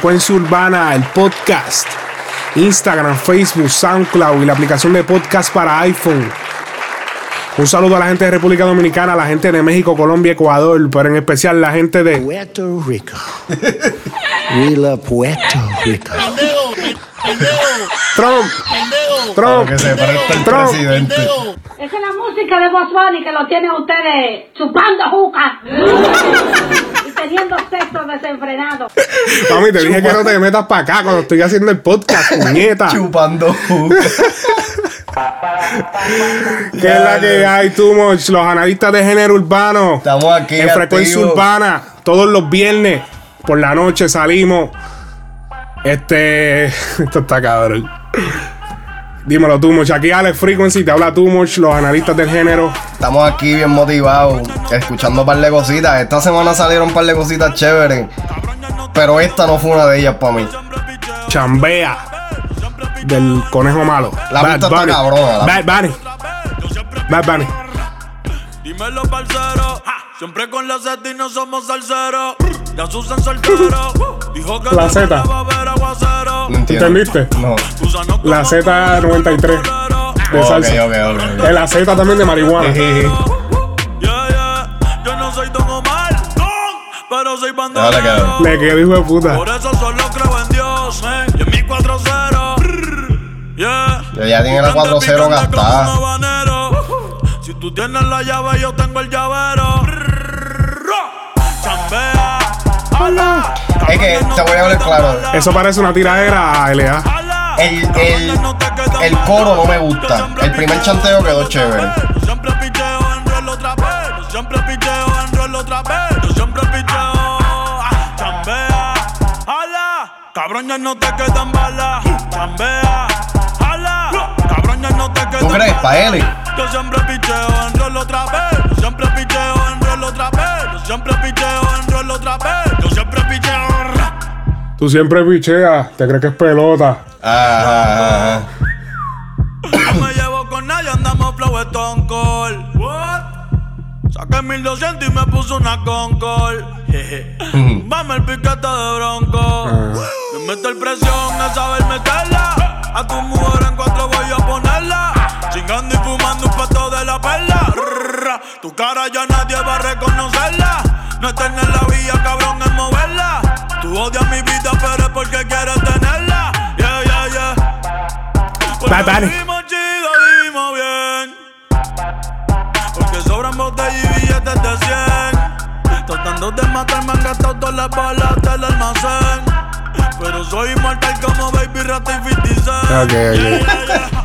Frecuencia Urbana, el podcast. Instagram, Facebook, SoundCloud y la aplicación de podcast para iPhone. Un saludo a la gente de República Dominicana, a la gente de México, Colombia, Ecuador, pero en especial la gente de Puerto Rico. We love Puerto Rico. Trump. Trump. Que se parezca el Trump. presidente. Esa es la música de Bunny que lo tienen ustedes chupando juca teniendo sexo desenfrenado. Mami, te dije que no te metas para acá cuando estoy haciendo el podcast, puñeta. Chupando. Que es la que hay, too much. Los analistas de género urbano. Estamos aquí. en frecuencia urbana. Todos los viernes por la noche salimos. Este. Esto está cabrón. Dímelo, tú, much. Aquí Alex Frequency, te habla tú, much, los analistas del género. Estamos aquí bien motivados, escuchando un par de cositas. Esta semana salieron un par de cositas chéveres. Pero esta no fue una de ellas para mí. Chambea del conejo malo. La pista está cabrona, la- Bad Bunny. Bad Bunny. Dímelo, parcero. Siempre con la Z y no somos salseros. Ya Susan soltero. Dijo que La Z. No entiendo. ¿Entendiste? No. La conoce Z93 de Ok, salsa. ok, ok. Es la Z también de marihuana. Jejeje. Yeah, yeah. Yo no soy Don Omar, Don, pero soy quedar. Me quedé hijo de puta. Por eso solo creo en Dios, man. Y en mi 4-0. Yeah. Ya- ya tiene la 4-0 Picante, picante gastada. Si tú tienes la llave, yo tengo el llavero. Chambea. Ala. Es que te voy a hablar claro. Eso parece una tiradera a LA. El, el, el coro no me gusta. El primer chanteo quedó chévere. Yo siempre picheo en rol otra vez. Yo siempre picheo en rol otra vez. Yo siempre picheo. Chambea. Ala. Cabrón, ya no te quedan balas. Chambea. Ala. Cabrón, ya no te quedan ¿Tú crees? Pa' él. Yo siempre picheo en rol otra vez. Yo siempre picheo en rol otra vez. Yo siempre picheo en rol otra vez. Tú siempre picheas, te crees que es pelota. Ajá, ajá. No me llevo con nadie, andamos flow Stone Cold. What? Saqué 1200 y me puso una Concord. Vamos el piquete de bronco. Me meto el presión de saber meterla. A tu mujer en cuatro voy a ponerla. Chingando y fumando un pato de la perla. Tu cara ya nadie va a reconocerla. No es tener la vía, cabrón, es moverla. Tú odias mi vida, pero es porque quieres tenerla. Yeah, yeah, yeah. Porque Bad Bunny. vivimos chido, vivimos bien. Porque sobran botellas y billetes de 100. Tratando de matar, me han gastado todas las balas del almacén. Pero soy inmortal como Baby Rata y 50 Cent. Ok, ok. Yeah, yeah, yeah.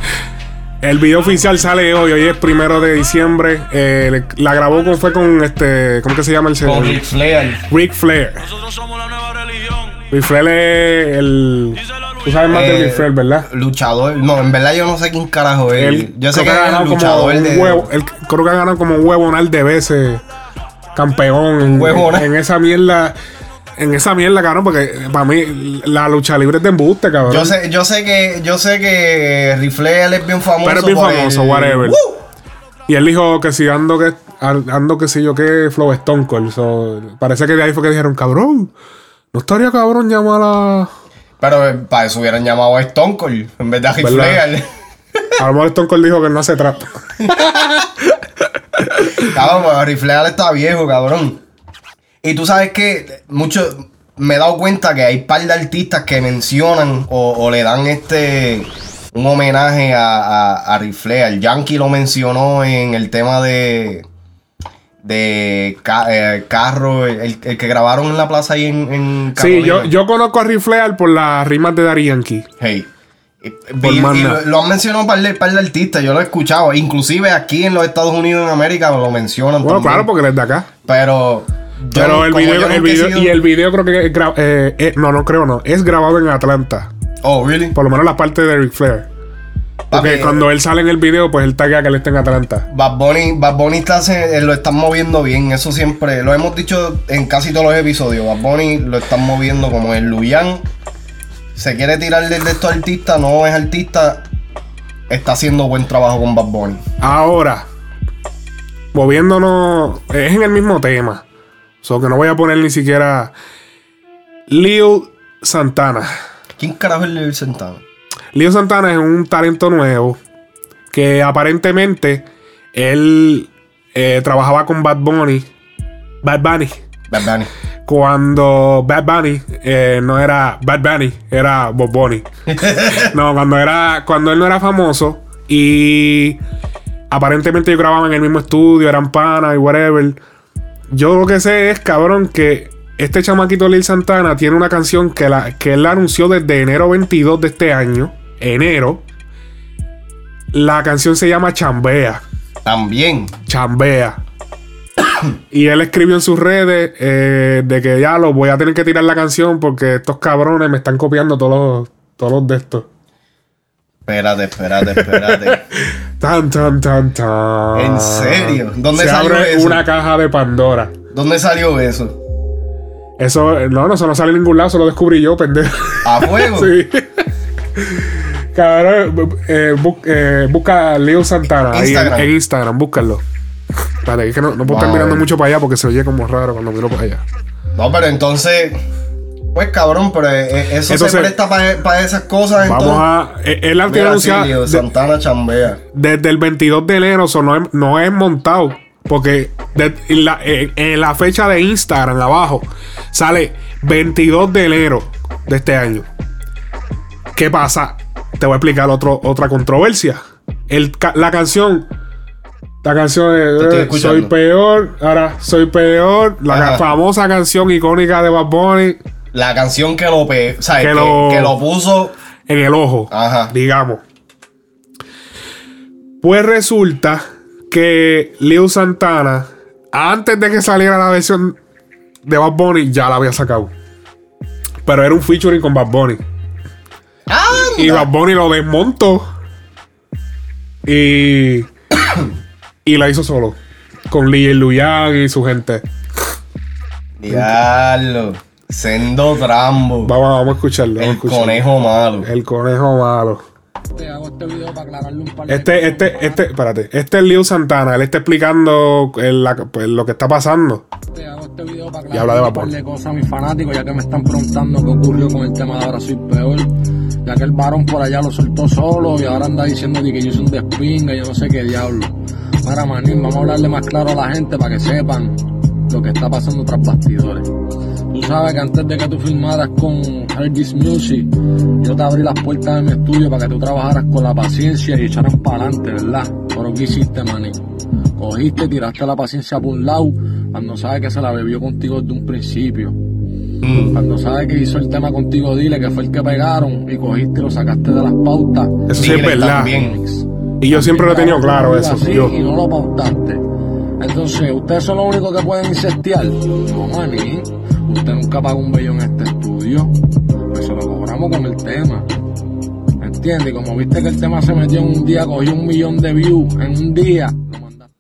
El video oficial sale hoy, hoy es primero de diciembre. Eh, la grabó con, fue con este, ¿cómo que se llama el señor? Con Ric Flair. Ric Flair. Nosotros somos la nueva Flair es el. Tú sabes más de Eh, Ric Flair, ¿verdad? Luchador. No, en verdad yo no sé quién carajo es. Él yo sé creo que ha es el ganado como luchador un de. huevo. Él creo que ha ganado como un huevonal de veces campeón en, Huevonal. en esa mierda. En esa mierda, cabrón, porque para mí la lucha libre es de embuste, cabrón. Yo sé, yo sé que, yo sé que Ric Flair es bien famoso. Pero es bien famoso, el- whatever. ¡Woo! Y él dijo que si ando que ando que si yo que Flow Stone Cold. So, parece que de ahí fue que dijeron, cabrón. No estaría cabrón llamar a. Pero eh, para eso hubieran llamado a Stone Cold en vez de a Ric ¿Verdad? Flair. A lo mejor Stone Cold dijo que no hace trap. Cabrón, pues Ric Flair está viejo, cabrón. Y tú sabes que mucho me he dado cuenta que hay par de artistas que mencionan o, o le dan este un homenaje a, a, a Ric Flair. Yankee lo mencionó en el tema de de ca- eh, carro, el, el que grabaron en la plaza ahí en, en Sí, yo, yo conozco a Ric Flair por las rimas de Daddy Yankee. Hey. Y, Por y- lo, lo han mencionado un par de, par de artistas, yo lo he escuchado. Inclusive aquí en los Estados Unidos, en América, lo mencionan Bueno, también. claro, porque él es de acá. Pero Yo Pero el video, el video sido- y el video creo que es eh, eh, no, no creo no, es grabado en Atlanta. Oh, really? Por lo menos la parte de Ric Flair. Porque cuando él sale en el video, pues él taguea que él está en Atlanta. Bad Bunny, Bad Bunny está, se- eh, lo están moviendo bien, eso siempre, lo hemos dicho en casi todos los episodios, Bad Bunny lo están moviendo como el Luyan, se quiere tirar de estos artistas, no es artista, está haciendo buen trabajo con Bad Bunny. Ahora, moviéndonos, es en el mismo tema. So que no voy a poner ni siquiera Lil Santana. ¿Quién carajo es Lil Santana? Lil Santana es un talento nuevo que aparentemente él eh, trabajaba con Bad Bunny. Bad Bunny. Bad Bunny. Cuando Bad Bunny eh, no era Bad Bunny, era Bob Bunny. no, cuando era cuando él no era famoso y aparentemente ellos grababan en el mismo estudio, eran panas y whatever. Yo lo que sé es, cabrón, que este chamaquito Lil Santana tiene una canción que, la, que él la anunció desde enero 22 de este año. Enero. La canción se llama Chambea. También. Chambea. y él escribió en sus redes eh, de que ya lo voy a tener que tirar la canción porque estos cabrones me están copiando todos los, todos los de estos. Espérate, espérate, espérate. Tan, tan, tan, tan. ¿En serio? ¿Dónde Se salió abre eso? una caja de Pandora. ¿Dónde salió eso? Eso, no, no, eso no sale en ningún lado, eso lo descubrí yo, pendejo. ¿A fuego? sí. Cabrón, eh, bu- eh, busca Leo Santana ahí en, Instagram. en Instagram, búscalo. Vale, es que no, no puedo estar mirando mucho para allá porque se oye como raro cuando miro para allá. No, pero entonces. Pues cabrón, pero eh, eh, eso Entonces, se presta para esas cosas. Vamos entonces. a. Él Leo de- Santana chambea. desde el 22 de enero, so no, es, no es montado. Porque de- en, la, en- en la fecha de Instagram abajo sale 22 de enero de este año. ¿Qué pasa? Te voy a explicar otro, otra controversia. El la canción. La canción de eh. Soy peor. Ahora, soy peor. La Ajá. ca- famosa canción icónica de Bad Bunny La canción que lo. Que Que, lo- que lo puso. en el ojo. Ajá. digamos. Pues resulta que Leo Santana, antes de que saliera la versión de Bad Bunny, ya la había sacado. Pero era un featuring con Bad Bunny. Y Bad Bunny lo desmontó. Y. y la hizo solo. Con Lee Luyan y su gente. Diablo. Sendo Trambo. Vamos, vamos a escucharlo. vamos a El escucharlo. conejo malo. El conejo malo. Te hago este video para aclararle un par de Este, este, este, espérate. Este es Leo Santana. Él está explicando el- la- pues, lo que está pasando. Te hago este video para Y habla de aclararle un vapor. par de cosas a mis fanáticos, ya que me están preguntando qué ocurrió con el tema de ahora soy peor. Ya que el varón por allá lo soltó solo y ahora anda diciendo que yo soy un despinga, yo no sé qué diablo. Para manín, vamos a hablarle más claro a la gente para que sepan lo que está pasando tras bastidores. Tú sabes que antes de que tú filmaras con Hergis Music, yo te abrí las puertas de mi estudio para que tú trabajaras con la paciencia y echaras para adelante, ¿verdad? Pero ¿qué hiciste, manín? Cogiste, tiraste la paciencia por un lado, cuando sabes que se la bebió contigo desde un principio. Mm. Cuando sabes que hizo el tema contigo, dile que fue el que pegaron y cogiste y lo sacaste de las pautas. Eso sí es verdad. también. Y yo siempre lo he tenido claro Así, eso. Yo. Y no lo pautaste. Entonces, ¿ustedes son los únicos que pueden incestear? No, maní. Usted nunca pagó un bello en este estudio. Se lo cobramos con el tema. ¿Entiendes? Y como viste que el tema se metió en un día, cogió un millón de views en un día. Lo mandaste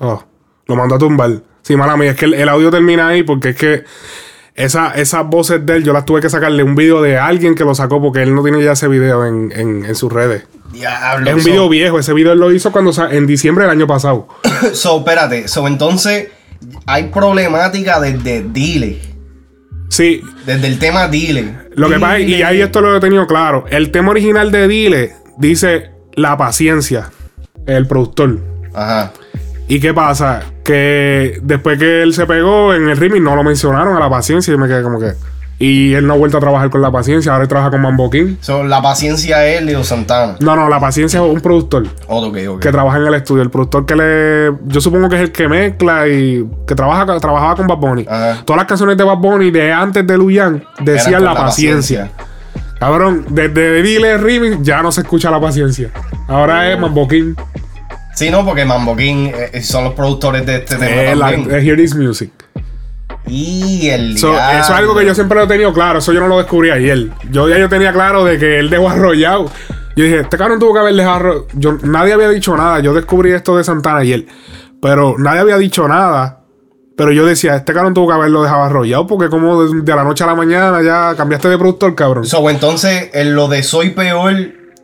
Oh, lo mandó a tumbar. Sí, mala mía, es que el, el audio termina ahí porque es que esa, esas voces de él yo las tuve que sacarle un video de alguien que lo sacó porque él no tiene ya ese video en, en- en sus redes. Diablo. Es un so- video viejo, ese video él lo hizo cuando en diciembre del año pasado. So, espérate. So, entonces, hay problemática desde Dile. Sí, Desde el tema Dile. lo que pasa, y ahí esto lo he tenido claro. El tema original de Dile dice la paciencia, el productor. Ajá. ¿Y qué pasa? Que después que él se pegó en el remix no lo mencionaron a la paciencia y me quedé como que. Y él no ha vuelto a trabajar con la paciencia, ahora él trabaja con Mambo King. So, la paciencia es Leo Santana. No, no, la paciencia es un productor Oh, ok, ok. que trabaja en el estudio. El productor que le. Yo supongo que es el que mezcla y. que trabaja trabajaba con Bad Bunny. Ajá. Todas las canciones de Bad Bunny de antes de Luyan decían la con paciencia. Cabrón, desde Dile Remix ya no se escucha la paciencia. Ahora es Mambo King. Sí, no, porque Mambo King eh, son los productores de este tema Eh, también. eh, Hear This Music. Y el So, eso es algo que yo siempre lo he tenido claro. Eso yo no lo descubrí ayer. Yo ya yo tenía claro de que él dejó arrollado. Yo dije, este cabrón tuvo que haber dejado arro- yo Nadie había dicho nada. Yo descubrí esto de Santana ayer. Pero nadie había dicho nada. Pero yo decía, este cabrón tuvo que haberlo dejado arrollado. Porque como de, de la noche a la mañana ya cambiaste de productor, cabrón. So, entonces, en lo de Soy Peor,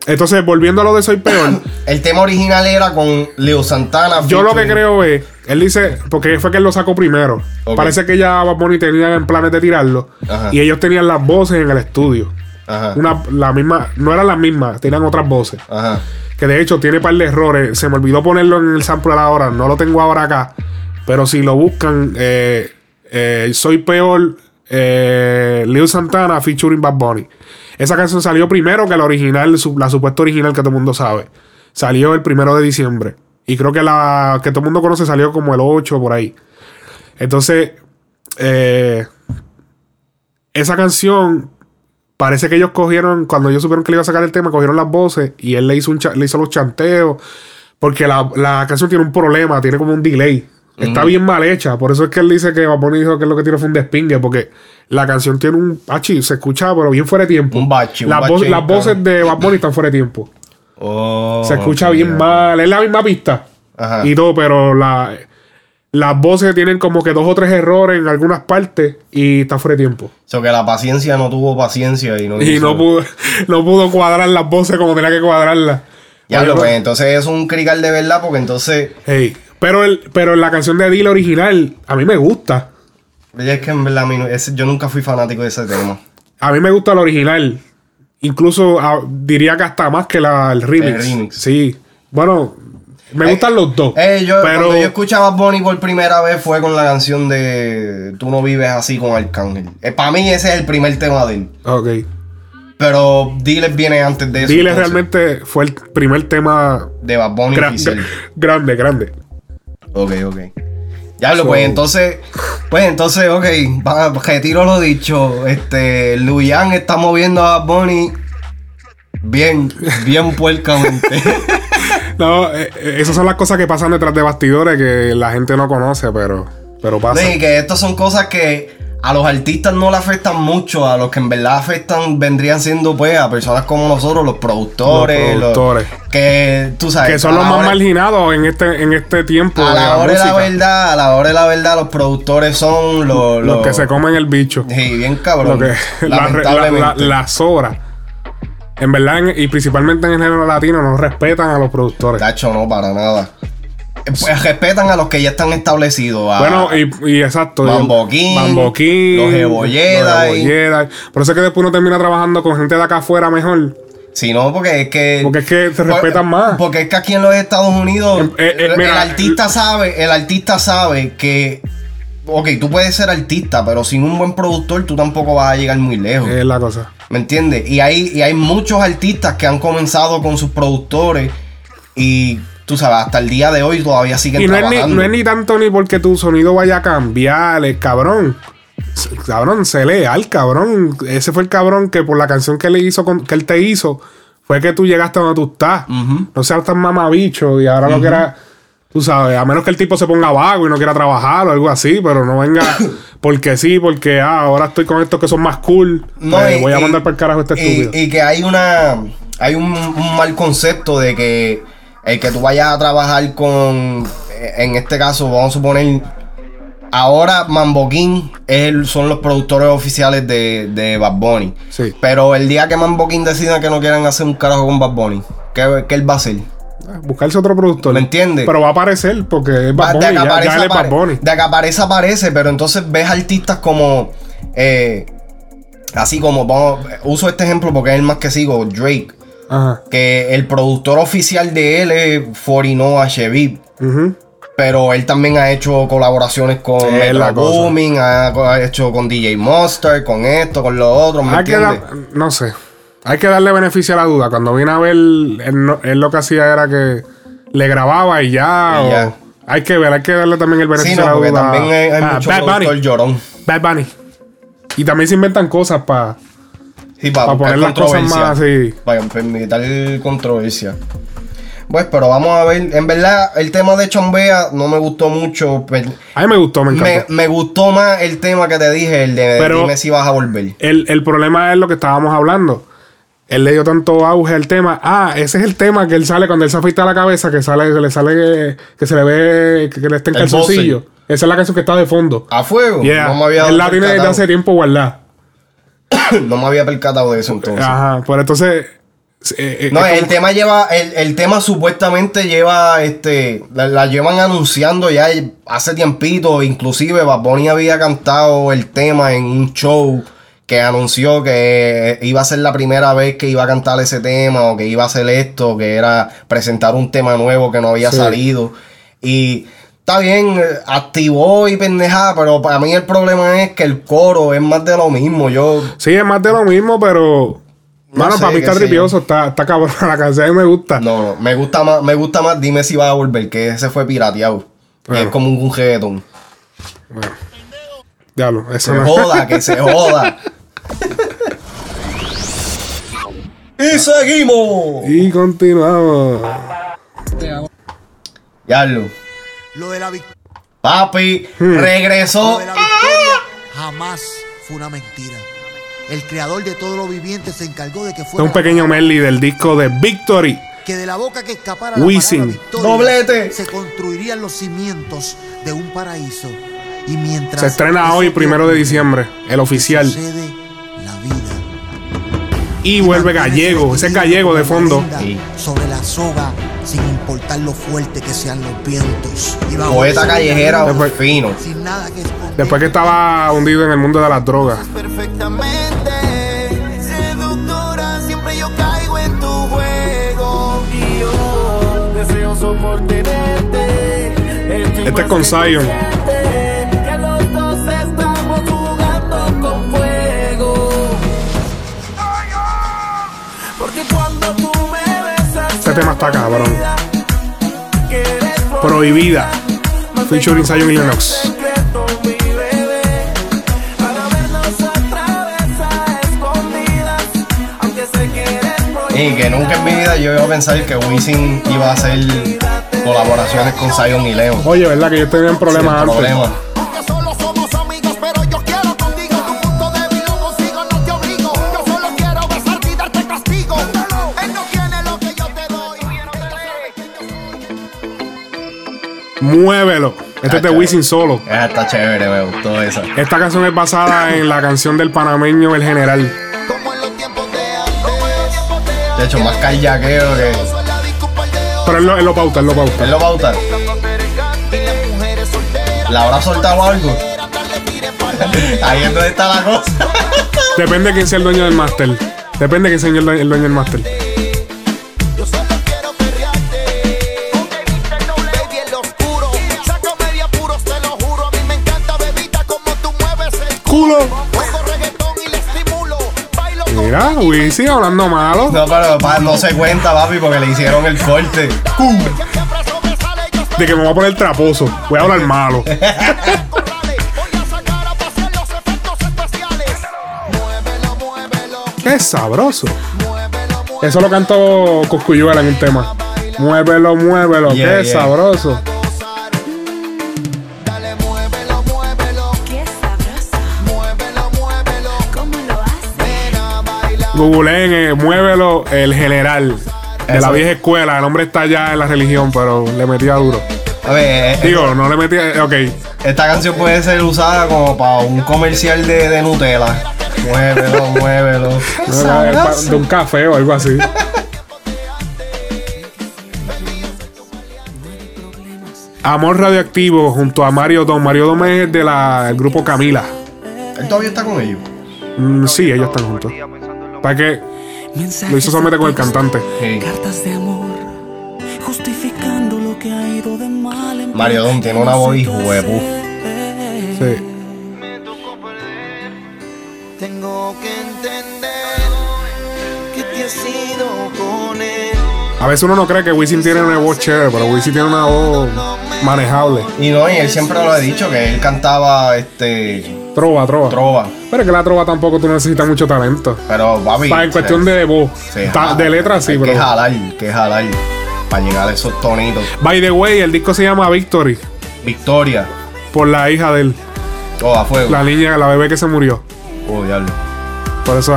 Entonces, volviendo a lo de Soy Peor. el tema original era con Leo Santana. Yo lo que creo es, él dice, porque fue que él lo sacó primero. Parece que ya Bad Bunny tenía en planes de tirarlo. Ajá. Y ellos tenían las voces en el estudio. Ajá. Una, la misma, no eran las mismas, tenían otras voces. Ajá. Que de hecho tiene par de errores. Se me olvidó ponerlo en el sample ahora, no lo tengo ahora acá. Pero si lo buscan, eh, eh, Soy Peor, eh, Lil Santana featuring Bad Bunny. Esa canción salió primero que la original, la supuesta original que todo el mundo sabe. Salió el primero de diciembre. Y creo que la que todo el mundo conoce salió como el 8 por ahí. Entonces, eh, esa canción parece que ellos cogieron, cuando ellos supieron que le iba a sacar el tema, cogieron las voces y él le hizo, un le hizo los chanteos. Porque la, la canción tiene un problema, tiene como un delay. Está bien mal hecha. Por eso es que él dice que Bad Bunny dijo que lo que tiene fue un despingue. Porque la canción tiene un. Achi, se escucha, pero bien fuera de tiempo. Un bache, un Las, bache vo- bien las voces de Bad Bunny están fuera de tiempo. Oh, Se escucha bien mal. Es la misma pista. Ajá. Y todo, pero la, las voces tienen como que dos o tres errores en algunas partes y está fuera de tiempo. So que la paciencia no tuvo paciencia y no Y no pudo, no pudo cuadrar las voces como tenía que cuadrarlas. Ya lo pues, entonces es un crical de verdad porque entonces hey, pero, el, pero la canción de Dile original, a mí me gusta. es que en verdad yo nunca fui fanático de ese tema. A mí me gusta la original. Incluso diría que hasta más que la, el remix. El remix. Sí. Bueno, me Eh, gustan los dos. Eh, yo, pero Cuando yo escuchaba a Bonnie por primera vez fue con la canción de Tú no vives así con Arcángel. Para mí ese es el primer tema de él. Ok. Pero Diles viene antes de eso. Dile entonces, realmente fue el primer tema De Bad Bunny gra- grande, grande. Ok, ok. Ya lo, So- pues entonces, pues entonces, ok, retiro lo dicho. Este, Luyan está moviendo a Bunny bien, bien puercamente. No, eh, eh, esas son las cosas que pasan detrás de bastidores que la gente no conoce, pero, pero pasa. Sí, que estas son cosas que a los artistas no le afectan mucho, a los que en verdad afectan vendrían siendo pues a personas como nosotros, los productores, Los productores. que tú sabes, que son los más hora- marginados en este, en este tiempo. A de la hora de la verdad, a la hora de la verdad, los productores son los, Los que se comen el bicho. Sí, bien cabrón. que, la- las horas. En verdad, y principalmente en el género latino, no respetan a los productores. Tacho, no, para nada. Eh, Pues respetan a los que ya están establecidos. a- Bueno, y, y exacto. Mambo King, los Jedi. Por eso es que después uno termina trabajando con gente de acá afuera mejor. Si no, porque es que. Porque es que se por- respetan más. Porque es que aquí en los Estados Unidos. Eh, eh, mira, el artista sabe, el artista sabe que. Ok, tú puedes ser artista, pero sin un buen productor tú tampoco vas a llegar muy lejos. Es la cosa. ¿Me entiendes? Y hay, y hay muchos artistas que han comenzado con sus productores y tú sabes, hasta el día de hoy todavía siguen Y no es, ni, trabajando. no es ni tanto ni porque tu sonido vaya a cambiar, el cabrón. Cabrón, sé leal, cabrón. Ese fue el cabrón que por la canción que le hizo con- que él te hizo, fue que tú llegaste a donde tú estás. No seas tan mamabicho y ahora lo que era. Tú sabes, a menos que el tipo se ponga vago y no quiera trabajar o algo así, pero no venga porque sí, porque ah, ahora estoy con estos que son más cool. No, pues y- voy a mandar para el carajo este y, estúpido. y que hay una. Hay un, un mal concepto de que el que tú vayas a trabajar con. En este caso, vamos a suponer. Ahora Mambo King es el- son los productores oficiales de, de Bad Bunny. Sí. Pero el día que Mambo King decida que no quieran hacer un carajo con Bad Bunny, ¿qué, qué él va a hacer? Buscarse otro productor. ¿Me entiendes? Pero va a aparecer porque es Bad Bunny. de que aparece, ya Bad Bunny. de que aparece, aparece, pero entonces ves artistas como. eh, así como, vamos, uso este ejemplo porque es el más que sigo, Drake. Ajá. Que el productor oficial de él es Forino Chevy. Ujú. Pero él también ha hecho colaboraciones con Es Metro. Booming, ha, ha hecho con DJ Monster, con esto, con lo otro, ¿me entiendes? no sé. Hay que darle beneficio a la duda. Cuando vine a ver, él, no- él lo que hacía era que le grababa y ya. Y o- ya. Hay que ver, hay que darle también el Sí, beneficio no, a la duda. también hay, hay Ah, mucho Bad Bunny. llorón. Bad Bunny. Y también se inventan cosas para. Sí, para, Pa' buscar poner las cosas más así. Para permitir controversia. Pues, pero vamos a ver. En verdad, el tema de Chombea no me gustó mucho. pe- A mí me gustó, me encantó. me gustó más el tema que te dije, el de Pero- dime si vas a volver. El, el problema es lo que estábamos hablando. Él le dio tanto auge al tema. Ah, ese es el tema que él sale cuando él se afeita la cabeza, que sale, que le sale que, que se le ve que, que le está en calzoncillo. Esa es la canción que está de fondo. A fuego. Yeah. No me había él la tiene desde hace tiempo guardada. No me había percatado de eso entonces. Ajá. Por entonces. eh, eh, No, el como- tema lleva, el, el tema supuestamente lleva, este, la, la llevan anunciando ya hace tiempito, inclusive Bad Bunny había cantado el tema en un show que anunció que iba a ser la primera vez que iba a cantar ese tema o que iba a hacer esto, que era presentar un tema nuevo que no había Sí. salido y está bien, eh, activó y pendejada, pero para mí el problema es que el coro es más de lo mismo, yo Sí, es más de lo mismo, pero. No Mano, sé, papi qué está tripioso, está, está cabrón. La canción mí me gusta. No, no, me gusta más, me gusta más, dime si va a volver, que ese fue pirateado. Que Bueno. es como un reggaetón. Diablo, eso Se no. joda, que se joda. y seguimos. Y continuamos. Diablo. Lo de la victoria. Papi, Hmm. regresó. Lo de la victoria jamás fue una mentira. El creador de todo lo viviente se encargó de que fuera es un pequeño medley del disco de Victory. que de la boca que escapara la Wisin. victoria Doblete. se construirían los cimientos de un paraíso. Y mientras Se estrena hoy, primero de diciembre, el oficial. Sucede la vida. Y vuelve gallego, ese es gallego de fondo. Sí. Sobre la soga, sin importar lo fuerte que sean los vientos. Poeta callejera Después- fino. Sin nada que esconder. Después que estaba hundido en el mundo de las drogas. perfectamente. Seductora, siempre yo caigo en tu juego. Y yo, deseoso por tenerte. Estoy Este es con Zion. Tema está cabrón. Prohibida. Featuring Zion y Lennox. Y que nunca en mi vida yo iba a pensar que Wisin iba a hacer colaboraciones con Zion y Leo. Oye, ¿verdad? Que yo tenía un problema antes. problema. Muévelo. Este es de. Wisin solo. Esa está chévere, me gustó esa. Esta canción es basada en la canción del panameño El General. De hecho, más callaqueo que. Pero él lo, él lo pauta, él lo pauta. Él lo pauta. ¿La habrá soltado algo? Ahí es donde está la cosa. Depende de quién sea el dueño del máster. Depende de quién sea el dueño, el dueño del máster. Mira, Wisin hablando malo. No, pero pa- no se cuenta, papi, porque le hicieron el corte. De que me voy a poner traposo. Voy a hablar malo. Es sabroso. Eso lo cantó Coscuyuela en un tema. Muévelo, muévelo. Yeah, Qué yeah. sabroso. Googleen, eh, muévelo, el general. De la vieja escuela. El hombre está ya en la religión, pero le metía duro. A ver, eh, Digo, no le metía. eh, Ok. esta canción puede ser usada como para un comercial de, de Nutella. Muévelo, muévelo. De un café o algo así. Amor radioactivo junto a Mario Dom. Mario Dom es de la, del grupo Camila. Él todavía está con ellos. Mm, sí, ellos están juntos. Para que lo hizo solamente con el cantante. Sí. Cartas de amor, justificando lo que ha ido de mal en Mario Dom tiene una voz hijo de pu. Sí. Tengo que entender que te has ido con él. A veces uno no cree que Wisin tiene una voz chévere, pero Wisin tiene una voz manejable. Y no, y él siempre lo ha dicho que él cantaba este Trova, trova. trova. Pero es que la trova tampoco tú necesitas mucho talento. Pero papi. Para en cuestión de voz. jala. de letra sí, pero. Que jalar, que jalar. para llegar a esos tonitos. By the way, el disco se llama Victory. Victoria. Por la hija de él. Oh, a fuego. La niña, la bebé que se murió. Oh, diablo. Por eso.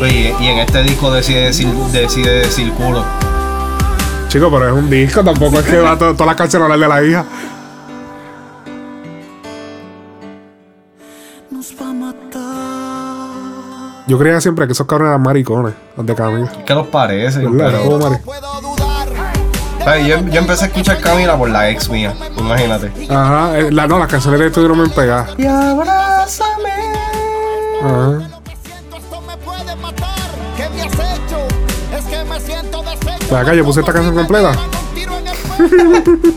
Oye, y en este disco decide decir, decide decir culo. Chico, pero es un disco, tampoco es que va to- todas las canciones a hablar de la hija. Nos va a matar. Yo creía siempre que esos cabrones eran maricones, los de Camila. ¿Qué nos parece? Pero. Yo, yo empecé a escuchar Camila por la ex mía. Imagínate. Ajá, eh, la, no, las canciones de estuvieron bien pegadas. Y abrázame. Ajá. Ven acá, yo puse esta canción completa.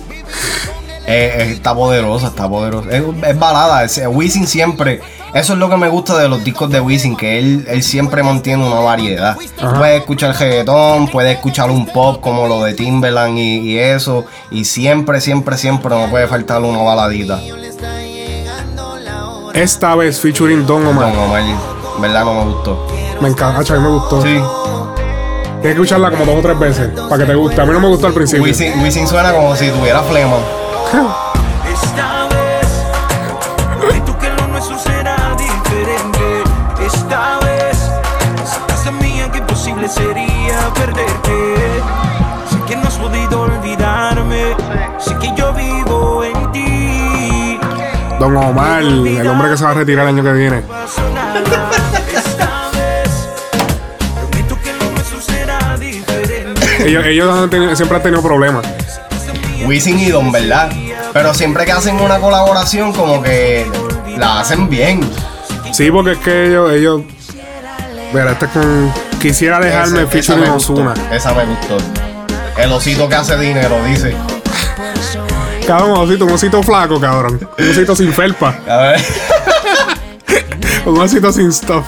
Eh, eh, está poderosa, está poderosa. Es, es balada. Es, Wisin siempre. Eso es lo que me gusta de los discos de Wisin, que él, él siempre mantiene una variedad. Puedes escuchar reggaetón, puedes escuchar un pop como lo de Timberland y, y eso. Y siempre, siempre, siempre no puede faltar una baladita. Esta vez featuring Don Omar. Don Omar, ¿verdad? No me gustó. Me encanta, a mí me gustó. Sí. Tienes que escucharla como dos o tres veces para que te guste. A mí no me gustó al principio. Wisin, Wisin suena como si tuviera flema. Esta vez, tú que lo nuestro será diferente. Esta vez, si casa mía, que imposible sería perderte. Sé que no has podido olvidarme, sé que yo vivo en ti. Don Omar, el hombre que se va a retirar el año que viene. Ellos, ellos han tenido- siempre han tenido problemas. Wisin y Don, ¿verdad? Pero siempre que hacen una colaboración, como que la hacen bien. Sí, porque es que ellos, ellos. Mira, este es con. Quisiera esa featuring me gustó, Ozuna. Esa me gustó. El osito que hace dinero, dice. Cabrón, osito, un osito flaco, cabrón. Un osito sin felpa. A ver. Un osito sin stuff.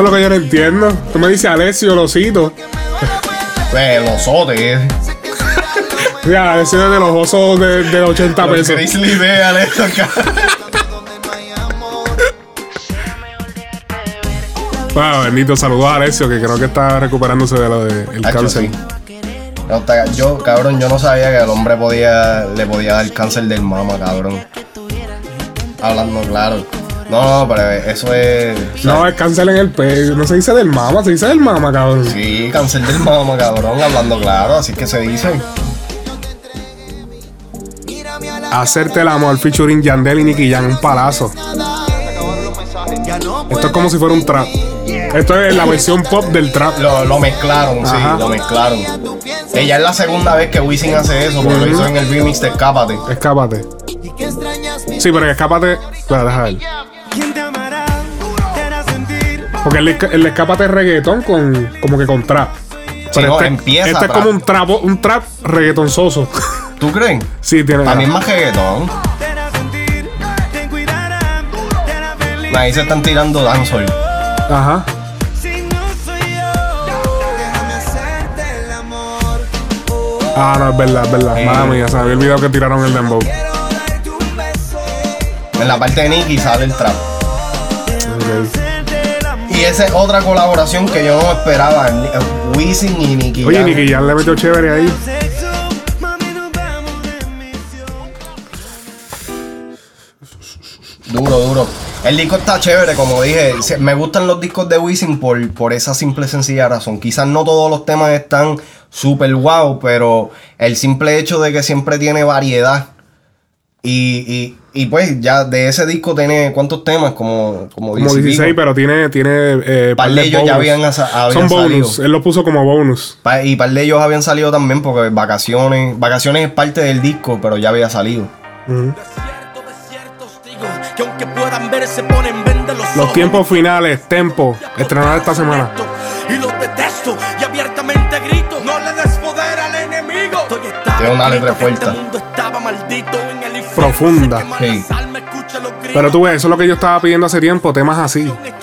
Eso es lo que yo no entiendo. Tú me dices Alessio, el osito. Pues, el osote. eh. Ya, ese es de los osos de, de 80 Los pesos. Grizzly esto acá. Bueno, bendito, saludos a Alessio, que creo que está recuperándose de lo del Hacho, cáncer. sí. No, está- Yo, cabrón, yo no sabía que el hombre podía, le podía dar cáncer del mama, cabrón. Hablando claro. No, pero eso es. No, es cáncer en el pecho. No se dice del mama, se dice del mama, cabrón. Sí, cáncer del mama, cabrón, hablando claro, así que se dice. Hacerte el amor featuring Yandel y Nicky Jam, un palazo. Esto es como si fuera un trap. Esto es la versión pop del trap. Lo, lo mezclaron, Ajá. sí, lo mezclaron. Ella es la segunda vez que Wisin hace eso, porque lo hizo en el remix de Escápate. Escápate. Sí, pero escápate. Espera, deja ver. ¿Quién te amará? Te hará sentir. Porque el, esca- el escápate es reggaetón con, como que con trap. Sí, no, empieza este es como un trap, un trap reggaetonzoso. ¿Tú crees? sí, tiene. También más reggaetón. Ahí se están tirando dancehall. Ajá. Ah, no, es verdad, es verdad. Mala mía, se me había olvidado que tiraron el dembow. En la parte de Nicky sale el trap. Y esa es otra colaboración que yo no esperaba. Eh, Wisin y Nicky. Oye. Nicky Jam le metió chévere ahí. Duro, duro. El disco está chévere, como dije. Me gustan los discos de Wisin por, por esa simple y sencilla razón. Quizás no todos los temas están súper guau, pero el simple hecho de que siempre tiene variedad. Y, y, y pues ya de ese disco tiene cuántos temas, como, como, Como 10 y 16, pico. pero tiene, tiene eh, Par de ellos ya habían asa- Son habían bonus. salido. Él lo puso como bonus. Pa- Y par de ellos habían salido también porque vacaciones. Vacaciones es parte del disco, pero ya había salido. Ujú. Desierto, desiertos, digo, que aunque puedan ver, se ponen vende los Los tiempos finales, tempo, estrenar esta semana. Y los detesto y abiertamente grito. No le des poder al enemigo. Tiene una letra fuerte. Este infierno. Profunda. Sí. Pero tú ves, eso es lo que yo estaba pidiendo hace tiempo, temas así. Este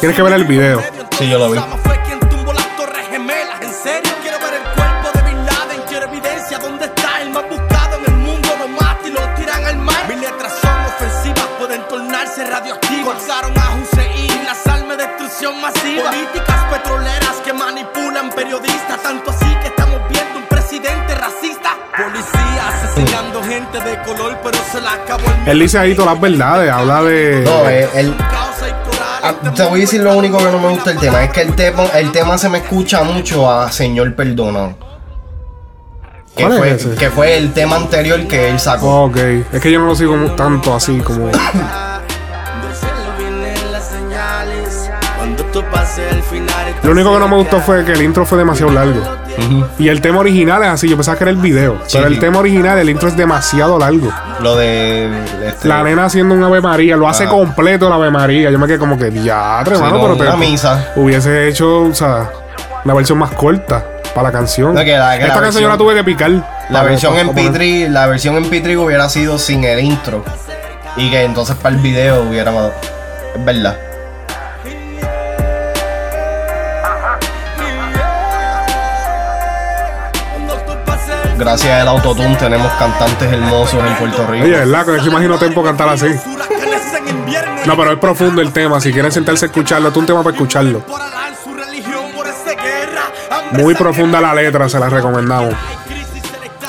Tienes que ver el video. Sí, yo lo vi. De color, pero se la acabó el Él dice ahí todas las verdades, habla de. No, eh, el- Ah, te voy a decir lo único que no me gusta del tema. Es que el tema, el tema se me escucha mucho a Señor Perdonado. Que ¿Cuál es fue, ese? que fue el tema anterior que él sacó. Ok, es que yo no lo sigo tanto así como. Cuando tú pases el final. Lo único que no me gustó fue que el intro fue demasiado largo. Y el tema original es así, yo pensaba que era el video. Sí. Pero el tema original, el intro es demasiado largo. Lo de. este, La nena haciendo un Ave María, lo hace Ah. completo la Ave María. Yo me quedé como que, diatre, Sí, mano, no, pero te una misa. hubiese hecho, o sea, una versión más corta para la canción. No, que la- que Esta la canción yo la tuve que picar. La versión en P3, la versión en P3 hubiera sido sin el intro. Y que entonces para el video hubiera. Es verdad. Gracias al autotune tenemos cantantes hermosos en Puerto Rico. Oye, ¿verdad? Que se imagino Tempo cantar así. No, pero es profundo el tema. Si quieren sentarse a escucharlo, es un tema para escucharlo. Muy profunda la letra, se la recomendamos.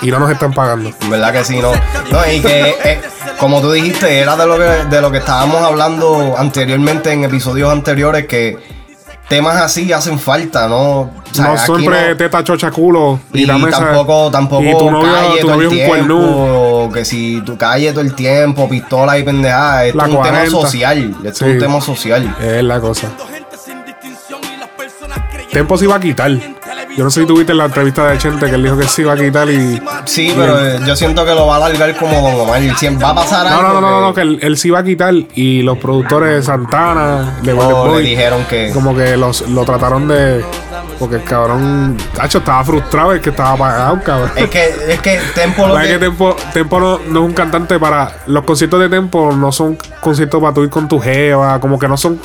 Y no nos están pagando. ¿Verdad que sí? No, no y que, eh, como tú dijiste, era de lo, que, de lo que estábamos hablando anteriormente en episodios anteriores, que temas así hacen falta, ¿no? Sea, no siempre no- teta chocha culo y, Y la mesa. tampoco, tampoco y tu novio, calle tu todo novio el es un tiempo, que si tu calle todo el tiempo, pistola y esto La es un 40. tema social, esto Sí. es un tema social. Es la cosa. Tempo se iba a quitar. Yo no sé si tuviste la entrevista de Chente que él dijo que se iba a quitar y. Sí, pero eh, yo siento que lo va a alargar como Don Omar. Va a pasar No, algo. no, no, no, no, que él, él se iba a quitar y los productores de Santana, de le dijeron que- como que los, lo trataron de. Porque el cabrón, tacho, estaba frustrado, es que estaba apagado, cabrón. Es que, es que Tempo lo que... que Tempo, Tempo no, no es un cantante para. Los conciertos de Tempo no son conciertos para tú ir con tu jeva. Como que no son.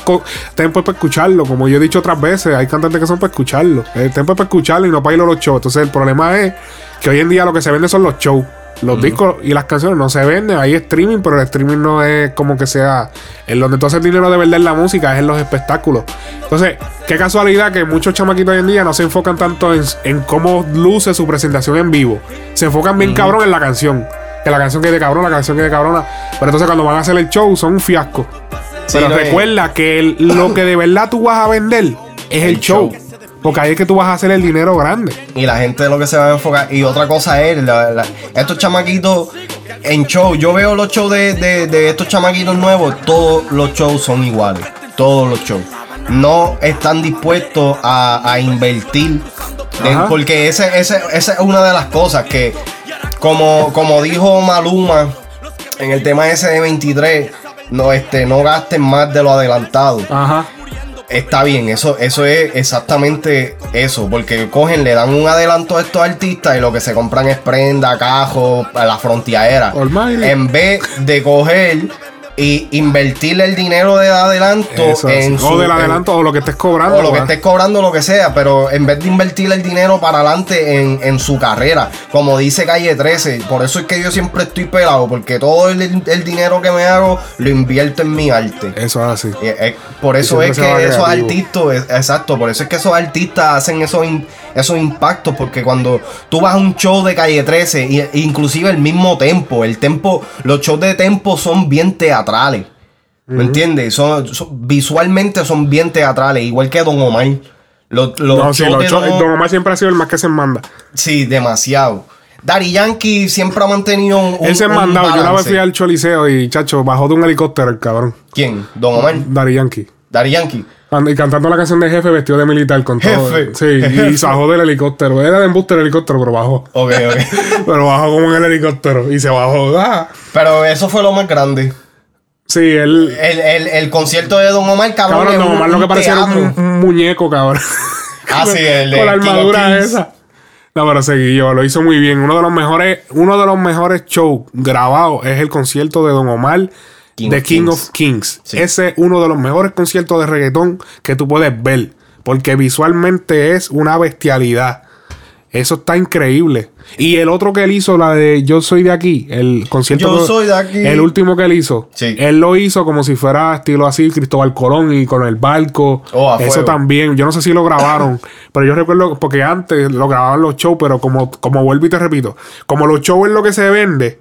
Tempo es para escucharlo. Como yo he dicho otras veces, hay cantantes que son para escucharlo. El Tempo es para escucharlo y no para ir a los shows. Entonces, el problema es que hoy en día lo que se vende son los shows. Los discos y las canciones no se venden, hay streaming, pero el streaming no es como que sea. En donde tú haces dinero de verdad en la música, es en los espectáculos. Entonces, qué casualidad que muchos chamaquitos hoy en día no se enfocan tanto en, en cómo luce su presentación en vivo. Se enfocan bien cabrón en la canción. Que la canción quede cabrón, la canción quede cabrona. Pero entonces cuando van a hacer el show son un fiasco. Sí, pero no, recuerda que el- lo que de verdad tú vas a vender es el, show. Porque ahí es que tú vas a hacer el dinero grande. Y la gente lo que se va a enfocar. Y otra cosa es, la- la- estos chamaquitos en show, yo veo los shows de, de- de estos chamaquitos nuevos, todos los shows son iguales. Todos los shows. No están dispuestos a, a invertir. en- Ajá. porque ese, ese- esa es una de las cosas que, como, como dijo Maluma en el tema ese de 23, no, este, no gasten más de lo adelantado. Ajá. Está bien, eso, eso es exactamente eso, porque cogen, le dan un adelanto a estos artistas y lo que se compran es prenda, cajo, a la frontiera. En vez de coger y invertirle el dinero de adelanto Eso, en sí. su- o del en- adelanto o lo que estés cobrando. o lo que estés cobrando, lo que sea, pero en vez de invertir el dinero para adelante en, en su carrera, como dice Calle 13, por eso es que yo siempre estoy pelado, porque todo el, el dinero que me hago lo invierto en mi arte. Eso es así. Y es- por eso es que esos creativo. artistas, exacto, por eso es que esos artistas hacen esos, esos impactos, porque cuando tú vas a un show de calle 13, y, e inclusive el mismo tempo, el tempo, los shows de tempo son bien teatrales. ¿Me entiendes? Son, son- visualmente son bien teatrales, igual que Don Omar. Los, los No, sí, Don- Don Omar siempre ha sido el más que se manda. Sí, demasiado. Daddy Yankee siempre ha mantenido un. Él se ha mandado. Yo una vez fui al Choliseo y, chacho, bajó de un helicóptero el cabrón. ¿Quién? Don Omar. Daddy Yankee. Daddy Yankee. And- Y cantando la canción de jefe vestido de militar con todo. Jefe. Sí, y bajó del helicóptero. Era de embuste el helicóptero, pero bajó. Ok, ok. Pero bajó como en el helicóptero y se bajó. Ah. Pero eso fue lo más grande. Sí, él. El, el, el concierto de Don Omar, cabrón. Cabrón, Don un- Omar lo que parecía era un, un muñeco, cabrón. Ah, sí, el de Con la armadura esa. No, pero seguí yo, lo hizo muy bien. Uno de los mejores, uno de los mejores shows grabados es el concierto de Don Omar King de of King Kings. of Kings. Sí. Ese es uno de los mejores conciertos de reggaetón que tú puedes ver. Porque visualmente es una bestialidad. Eso está increíble. Y el otro que él hizo, la de Yo soy de aquí, el concierto. Yo que- soy de aquí. El último que él hizo. Sí. Él lo hizo como si fuera estilo así, Cristóbal Colón y con el barco. Oh, a Eso fuego. también. Yo no sé si lo grabaron. pero yo recuerdo, porque antes lo grababan los shows, pero como, como vuelvo y te repito, como los shows es lo que se vende,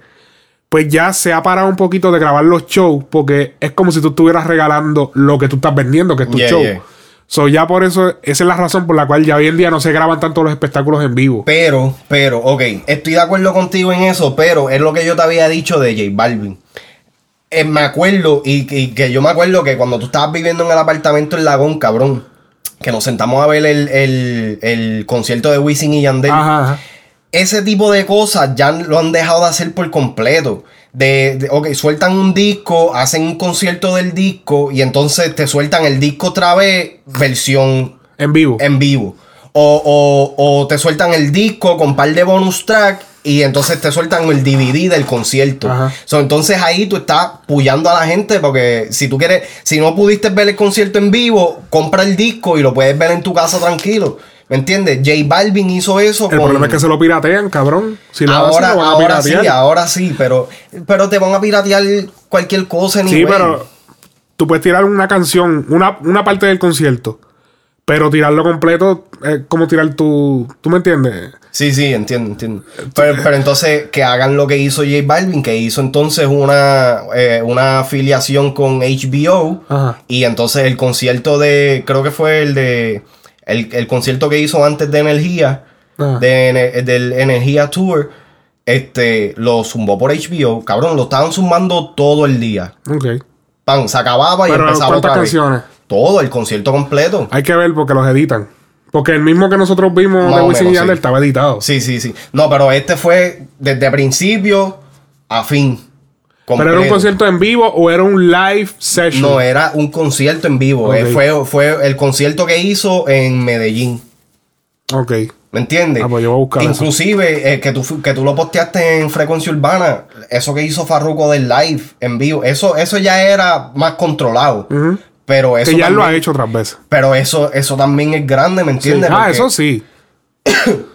pues ya se ha parado un poquito de grabar los shows, porque es como si tú estuvieras regalando lo que tú estás vendiendo, que es tu Yeah, show. yeah. So ya por eso, esa es la razón por la cual ya hoy en día no se graban tanto los espectáculos en vivo. Pero, pero, ok, estoy de acuerdo contigo en eso, pero es lo que yo te había dicho de J Balvin. Eh, me acuerdo, y, y que yo me acuerdo que cuando tú estabas viviendo en el apartamento en Lagón, cabrón, que nos sentamos a ver el, el- el concierto de Wisin y Yandel. Ajá, ajá. Ese tipo de cosas ya lo han dejado de hacer por completo. De, de- ok, sueltan un disco, hacen un concierto del disco y entonces te sueltan el disco otra vez, versión En vivo. en vivo. O, o- o te sueltan el disco con par de bonus track y entonces te sueltan el DVD del concierto. Ajá. So, entonces ahí tú estás puyando a la gente porque si tú quieres, si no pudiste ver el concierto en vivo, compra el disco y lo puedes ver en tu casa tranquilo. ¿Me entiendes? J Balvin hizo eso El problema es que se lo piratean, cabrón. Si lo hacen, ahora, lo van a ahora sí, ahora sí, pero, pero te van a piratear cualquier cosa Sí, anyway. pero tú puedes tirar una canción, una, una parte del concierto, pero tirarlo completo es como tirar tu. ¿Tú me entiendes? Sí, sí, entiendo, entiendo. Pero, pero entonces que hagan lo que hizo J Balvin, que hizo entonces una, eh, una afiliación con HBO. Ajá. Y entonces el concierto de, creo que fue el de, el, el concierto que hizo antes de Energía, Ajá. de, del Energía Tour, este, lo zumbó por HBO. Cabrón, lo estaban zumbando todo el día. Ok. Pan, se acababa y Pero empezaba ¿cuántas otra vez. canciones? Todo, el concierto completo. Hay que ver porque los editan. Porque el mismo que nosotros vimos Más de Wisin y sí. estaba editado. Sí, sí, sí. No, pero este fue desde principio a fin. Pero era un concierto en vivo o era un live session. No, era un concierto en vivo. Eh, fue, fue el concierto que hizo en Medellín. Ok. ¿Me entiendes? Ah, pues yo voy a buscar. Inclusive, eh, que, tú, que tú lo posteaste en Frecuencia Urbana, eso que hizo Farruko del live en vivo, eso, eso ya era más controlado. Pero eso Que ya lo ha hecho otras veces. Pero eso, eso también es grande, ¿me Sí. entiendes? Ah, Porque eso sí.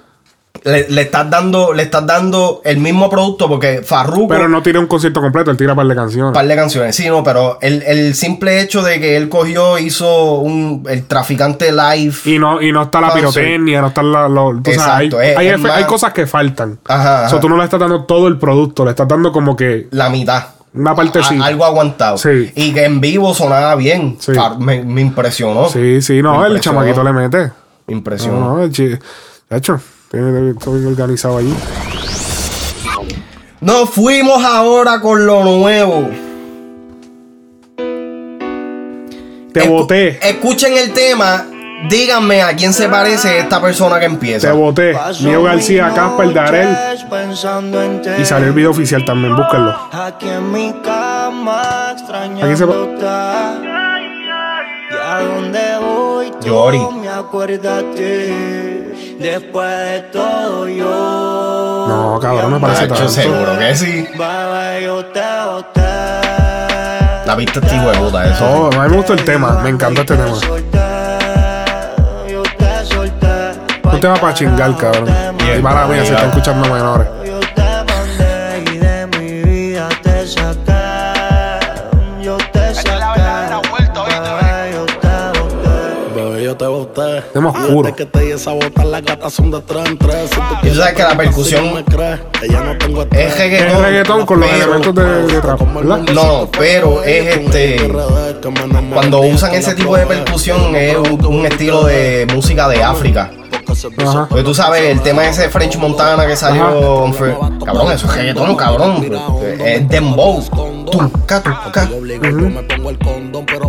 Le, le estás dando, le estás dando el mismo producto porque Farruko. Pero no tira un concierto completo, él tira un par de canciones. Un par de canciones, sí, no, pero el, el simple hecho de que él cogió, hizo un, el traficante live. Y no, y no está la Concert. pirotecnia, no está la. lo- sabes, Exacto, hay, es- hay, es efe- más- hay cosas que faltan. Ajá, O sea, ajá. tú no le estás dando todo el producto, le estás dando como que La mitad. una partecita. A- algo aguantado. Sí. Y que en vivo sonaba bien. Sí. Me, me impresionó. Sí, sí, no, el chamaquito le mete. Me impresionó. no, el chi- De hecho, tiene todo bien organizado allí. Nos fuimos ahora con lo nuevo. Te Escu- boté, Escuchen el tema. Díganme a quién se parece esta persona que empieza. te boté. Mío García, Casper, Darel. Y salió el video oficial también, búsquenlo. Aquí en mi cama Aquí se. Y a dónde voy Yori. me. Después de todo yo No, cabrón, me parece Nacho, tanto. seguro que sí. La vista hijo de puta, eso. Oh, a mí me gustó el tema, me encanta este tema. Un tema para chingar, cabrón. Y para mí, si están escuchando menores. Tema oscuro. Desde que te di esa bota, las gatas son de tres en tres. Si tú Y tú quieres sabes que la percusión si no me crees, que ya no tengo Es reggaetón. Es reggaetón con los pero- elementos de, de trap, ¿verdad? No, pero es este. Cuando usan ese tipo de percusión es un, un estilo de música de África. Ajá. Porque tú sabes, el tema de ese French Montana que salió. Cabrón, eso es reggaetón, cabrón. Es dembow. Tunca, tunca.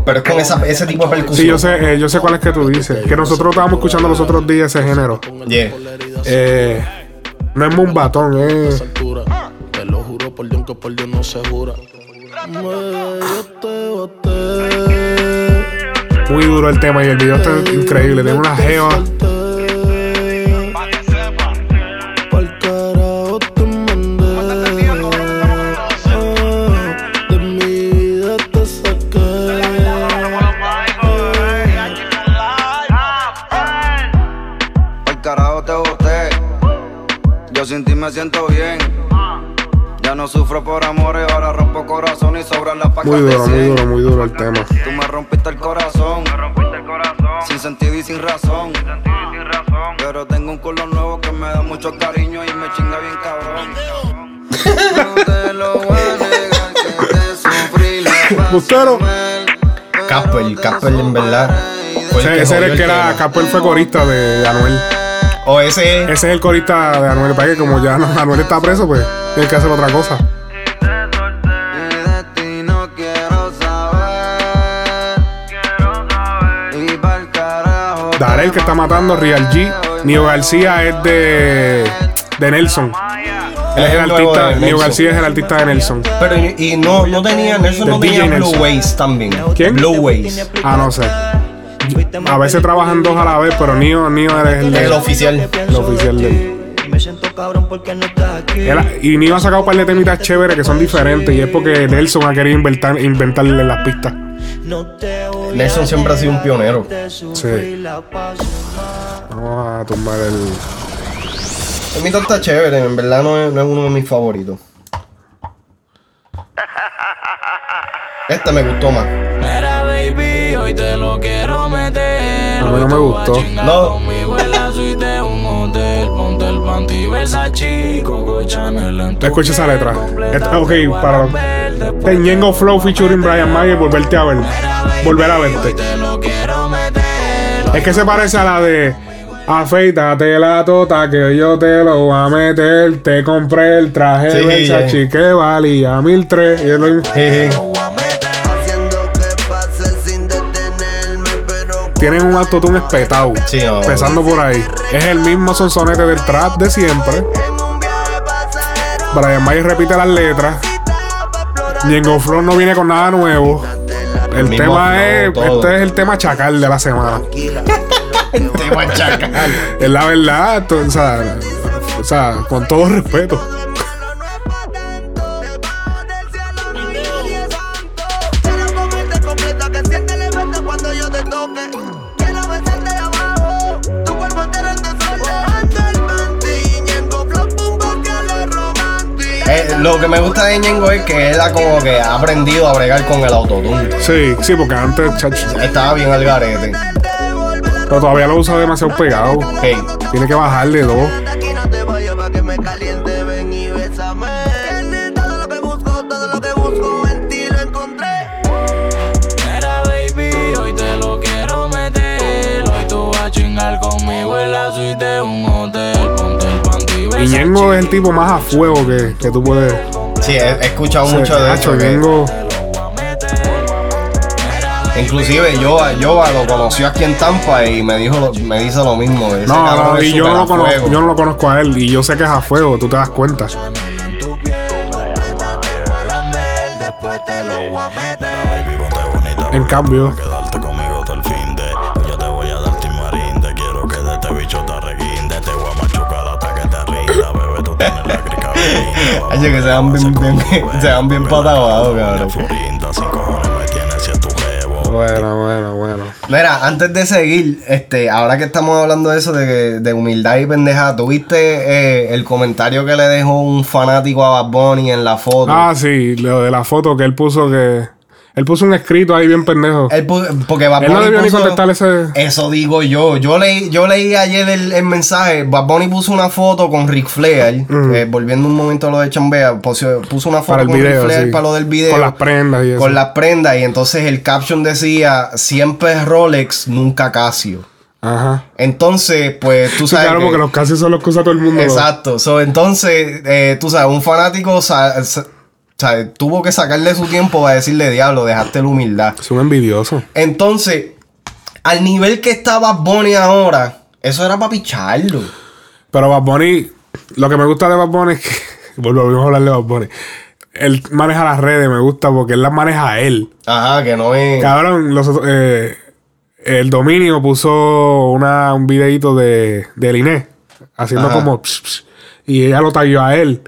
Pero es con esa, ese tipo de percusión. Sí, yo sé, eh, yo sé cuál es que tú dices. Que nosotros estábamos escuchando los otros días ese género. Yeah. Eh, no es mumbatón, es. Te lo juro por Dios que por Dios no se jura. Bebé, yo te boté. Muy duro el tema y el video está increíble. Tiene una geo. Siento bien. Ya no sufro por amores, ahora rompo corazón y sobran las pacas Muy de duro, muy 100. duro, muy duro el tema. Tú me rompiste el corazón. Sin sentido y sin razón. Pero tengo un culo nuevo que me da mucho cariño y me chinga bien cabrón. No te lo voy a negar que te sufrí la. Casper, Casper en verdad. fue Ese, que ese era el que el era. Capel fue corista de Anuel. O ese Ese es el corista de Anuel. Para que como ya no- Anuel está preso, pues tiene que hacer otra cosa. Darel que está matando, Real G. Nio García es de, de Nelson. Él es el artista, Nio. García es el artista de Nelson. Pero y, y no, no tenía, Nelson De no DJ tenía Blue. Ways también. ¿Quién? Blue Ways. Ah, no sé. A veces trabajan dos a la vez, pero Nio, Nio es el, El oficial. el oficial de él. Me siento cabrón porque no estás aquí. Él- y Nio ha sacado un par de temitas chéveres que son diferentes y es porque Nelson ha querido inventar, inventarle las pistas. Nelson siempre ha sido un pionero. mal. Vamos a tumbar el. El mito está chévere, en verdad no es, no es uno de mis favoritos. Este me gustó más. Hoy te lo quiero meter. A mí no me gustó. No. De el Escucha esa letra. Esta- ok, para. Teñengo Flow featuring Brian Mayer, volverte a ver. Volver a verte. Es que se parece a la de Afeítate la tota que yo te lo voy a meter. Te compré el traje Sí, Versace que valía mil tres. Y es Tienen un autotune espetado. Sí, no. Empezando por ahí. Es el mismo sonsonete del trap de siempre. Brian Mayer repite las letras. Ñengo Flow no viene con nada nuevo. El mismo tema es. todo. Este es el tema chacal de la semana. Te voy a chacal. Es la verdad. O sea, o sea, con todo respeto. Lo que me gusta de Ñengo es que él ha como que ha aprendido a bregar con el autotune. Sí, sí, porque antes, chacho, Estaba bien al garete. pero todavía lo usa demasiado pegado. Hey, Tiene que bajarle dos. Ñengo es el tipo más a fuego que, que tú puedes. sí, he, he escuchado Sí, mucho de chacho, eso. Ñengo. Inclusive yo, yo lo conoció aquí en Tampa y me dijo lo- me dice lo mismo. No, no, y yo no, lo conozco, yo no lo conozco a él. Y yo sé que es a fuego, tú te das cuenta. En cambio, Oye, que se van bien, bien, se van bien patabados, cabrón. Bueno, bueno, bueno. Mira, antes de seguir, este, ahora que estamos hablando de eso, de, de humildad y pendejada, ¿tuviste eh, el comentario que le dejó un fanático a Bad Bunny en la foto? Ah, sí, lo de la foto que él puso que. Él puso un escrito ahí bien pendejo. Él porque Bad Él no Bunny debió ni contestar ese. Eso digo yo. Yo leí, yo leí ayer el, el mensaje. Bad Bunny puso una foto con Ric Flair. eh, volviendo un momento a lo de Chambea. Puso, puso una foto con video, Ric Flair sí. para lo del video. Con las prendas y eso. Con las prendas. Y entonces el caption decía: Siempre Rolex, nunca Casio. Ajá. Entonces, pues tú Sí, sabes. claro, que- porque los casi son los que usa todo el mundo. Exacto. So, entonces, eh, tú sabes, un fanático sa- sa- sabe, tuvo que sacarle su tiempo para decirle, diablo, dejaste la humildad. Es un envidioso. Entonces, al nivel que estaba Bonnie ahora, eso era para picharlo. Pero Bad Bunny, lo que me gusta de Bad Bunny es que. Volvemos a hablar de Bad Bunny. Él maneja las redes, me gusta porque él las maneja a él. Ajá, que no es. Cabrón, los, eh, el dominio puso una, un videito de, de Liné haciendo Ajá. como. psh, psh, y ella lo taguió a él.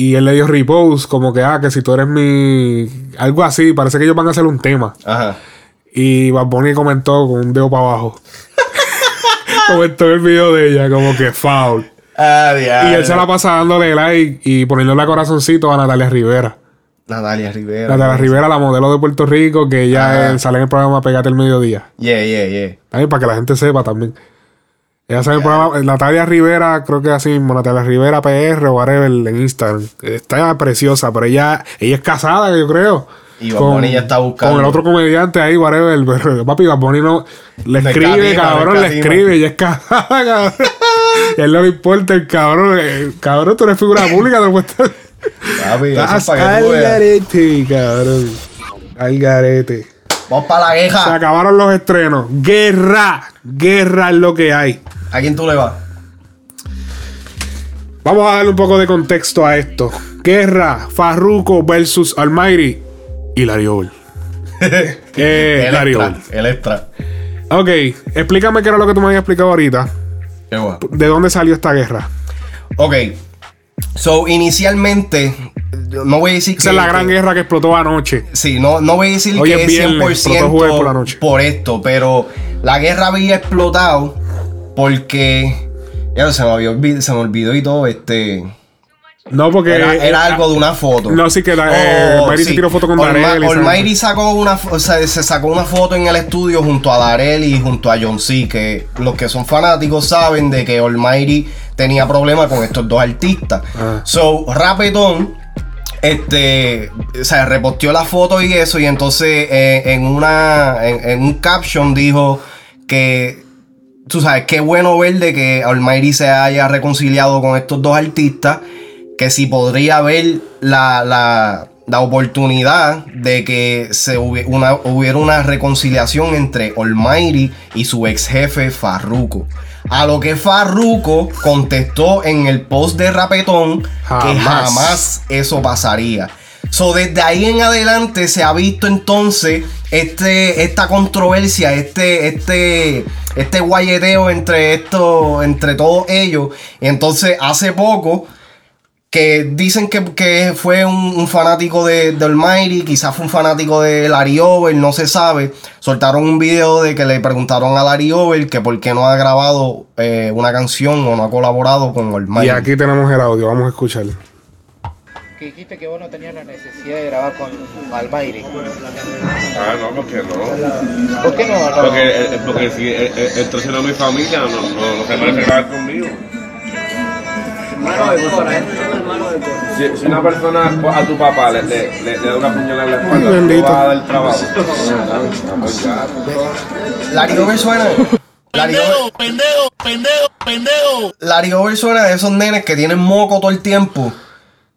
Y él le dio repost, como que, ah, que si tú eres mi. Algo así, parece que ellos van a hacer un tema. Ajá. Y Bad Bunny comentó con un dedo para abajo. comentó el video de ella, como que foul. Ah, Y él se la pasa dándole like y poniéndole corazoncito a Natalia Rivera. Natalia Rivera. Natalia Rivera, la modelo de Puerto Rico, que ella eh, sale en el programa Pegate el Mediodía. Yeah, yeah, yeah. También para que la gente sepa también. Ella sale en el programa eh, Natalia Rivera, creo que así mismo, Natalia Rivera PR o whatever en Instagram. Está preciosa, pero ella, ella es casada, yo creo. Y Bunny ya está buscando. Con el otro comediante ahí, whatever. Pero, papi, Bad Bunny no. Le Me escribe, cabrón, le escribe. Ella es casada, cabrón. y a él no le importa el cabrón. eh, cabrón, tú eres figura pública, te puedes Papi, Estás al garete, cabrón. Al garete. Vamos para la Se queja. acabaron los estrenos. Guerra. Guerra es lo que hay. ¿A quién tú le vas? Vamos a darle un poco de contexto a esto. Guerra, Farruko versus Almighty y Over. eh, el extra. Over. El extra. Ok, explícame qué era lo que tú me habías explicado ahorita. Qué. ¿De dónde salió esta guerra? Ok. So, inicialmente, no voy a decir que. Esa es la gran que- guerra que explotó anoche. Sí, no, no voy a decir Hoy que es es viernes, explotó jueves por la 100% noche. por esto, pero la guerra había explotado porque. Ya se me, había olvid- se me olvidó y todo, este. No, porque. Era, era eh, algo de una foto. No, sí que la, eh, Oh, se tiró foto con Olma- Darel. sacó una, fo- o sea, se sacó una foto en el estudio junto a Darel y junto a John C. Que los que son fanáticos saben de que Almighty tenía problemas con estos dos artistas. Ah. So, Rapetón, este, o sea, reposteó la foto y eso, y entonces eh, en una, en, en un caption dijo que, tú sabes, qué bueno ver de que Almighty se haya reconciliado con estos dos artistas, que si podría haber la, la, la oportunidad de que se hubi- una- hubiera una reconciliación entre Almighty y su ex jefe Farruko. A lo que Farruko contestó en el post de Rapetón que jamás eso pasaría. So, desde ahí en adelante se ha visto entonces este, esta controversia, este, este, este guayeteo entre esto, entre todos ellos. Y entonces hace poco que dicen que, que fue un, un fanático de, de Almighty, quizás fue un fanático de Larry Over, no se sabe. Soltaron un video de que le preguntaron a Larry Over que por qué no ha grabado eh, una canción o no ha colaborado con Almighty. Y aquí tenemos el audio, vamos a escuchar. Que dijiste que vos no tenías la necesidad de grabar con Almighty. Ah, no, porque no. ¿Por qué no? no? Porque, eh, porque si él- él traicionó a mi familia, no, no, no se merece grabar conmigo. Si, si una persona a tu papá le, le, le, le da una puñalada en la espalda, ¿tú Bendito. vas a dar trabajo? Larry Over suena. Larry Over, pendejo, pendejo, pendejo. Larry Over suena de esos nenes que tienen moco todo el tiempo.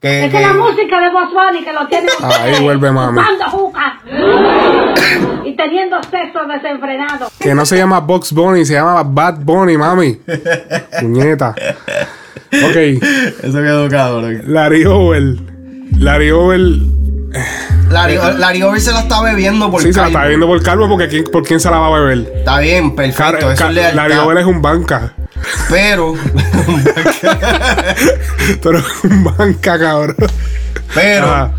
Que, Es que que- la música de Boss Bunny que lo tiene Ahí vuelve mami. y teniendo sexo desenfrenado. Que no se llama Box Bunny, se llama Bad Bunny, mami. Puñeta. Ok. Eso quedó cabrón. Larry Over. Larry Over. Larry, Larry Over se la está bebiendo por Sí, se la está viendo por calvo porque ¿quién, ¿por quién se la va a beber? Está bien, perfecto. Car- eso es. Larry Over es un banca. Pero, Pero es un banca, cabrón. pero,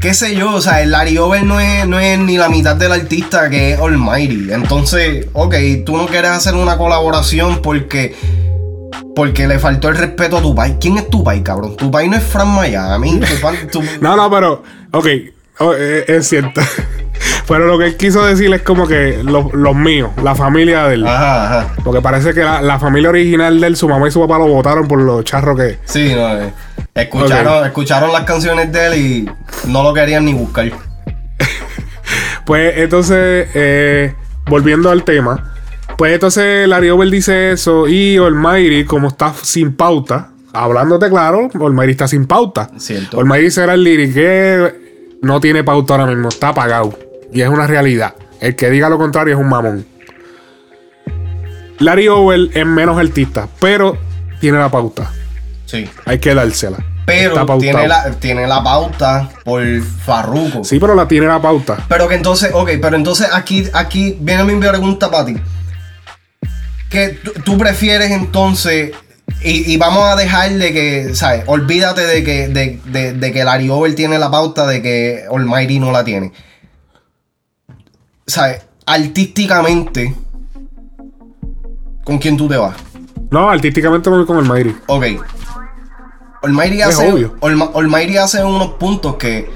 qué sé yo, o sea, el Larry Over no es, no es ni la mitad del artista que es Almighty. Entonces, ok, tú no quieres hacer una colaboración porque porque le faltó el respeto a tu país. ¿Quién es tu país, cabrón? Tu país no es Fran Miami. Tu pa- tu- No, no, pero. Ok. Oh, eh, es cierto. Pero lo que él quiso decir es como que los, los míos, la familia de él. Ajá, ajá. Porque parece que la, la familia original de él, su mamá y su papá lo votaron por los charros que. Sí, no, eh. Escucharon, escucharon las canciones de él y no lo querían ni buscar. Pues entonces, eh, volviendo al tema, pues entonces Larry Over dice eso y Almighty, como está sin pauta, hablándote claro, Almighty está sin pauta. Almighty será el lyric que no tiene pauta ahora mismo, está apagado. Y es una realidad. El que diga lo contrario es un mamón. Larry Over es menos artista, pero tiene la pauta. Sí. Hay que dársela. Pero tiene la, tiene la pauta por Farruko. Sí, pero la tiene la pauta. Pero que entonces, ok, pero entonces aquí, aquí viene mi pregunta para ti. Que tú prefieres entonces, y, y vamos a dejar de que, ¿sabes? Olvídate de que, de, de- de que Larry Over tiene la pauta, de que Almighty no la tiene. ¿Sabes? Artísticamente, ¿con quién tú te vas? No, artísticamente me voy con el Mayri. Ok. Es hace, Olmairi hace unos puntos que,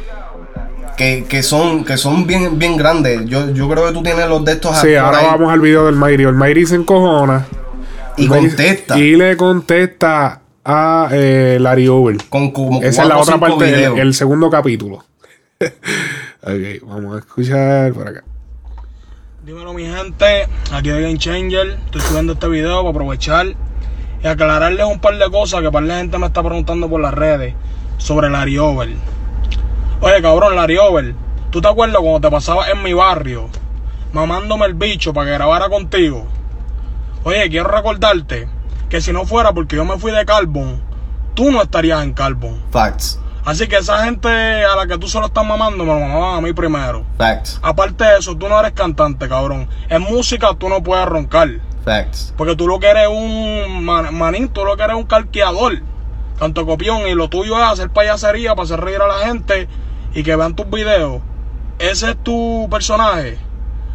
que, que son, que son bien, bien grandes. Yo, yo creo que tú tienes los de estos Sí, ahora ahí. vamos al video del Mayri. El Mayri se encojona. Y contesta. Y le contesta a eh, Larry Over. Con como Esa es la otra parte, el, videos. el segundo capítulo. ok, vamos a escuchar por acá. Dímelo mi gente, aquí de Game Changer, estoy subiendo este video para aprovechar y aclararles un par de cosas que par de gente me está preguntando por las redes sobre Larry Over. Oye cabrón, Larry Over, ¿tú te acuerdas cuando te pasabas en mi barrio mamándome el bicho para que grabara contigo? Oye, quiero recordarte que si no fuera porque yo me fui de Carbon, tú no estarías en Carbon. Facts. Así que esa gente a la que tú se lo estás mamando me lo mamaban a mí primero. Facts. Aparte de eso, tú no eres cantante, cabrón. En música tú no puedes roncar. Facts. Porque tú lo que eres un man- manín, tú lo que eres un calqueador. Tanto copión. Y lo tuyo es hacer payasería para hacer reír a la gente y que vean tus videos. Ese es tu personaje.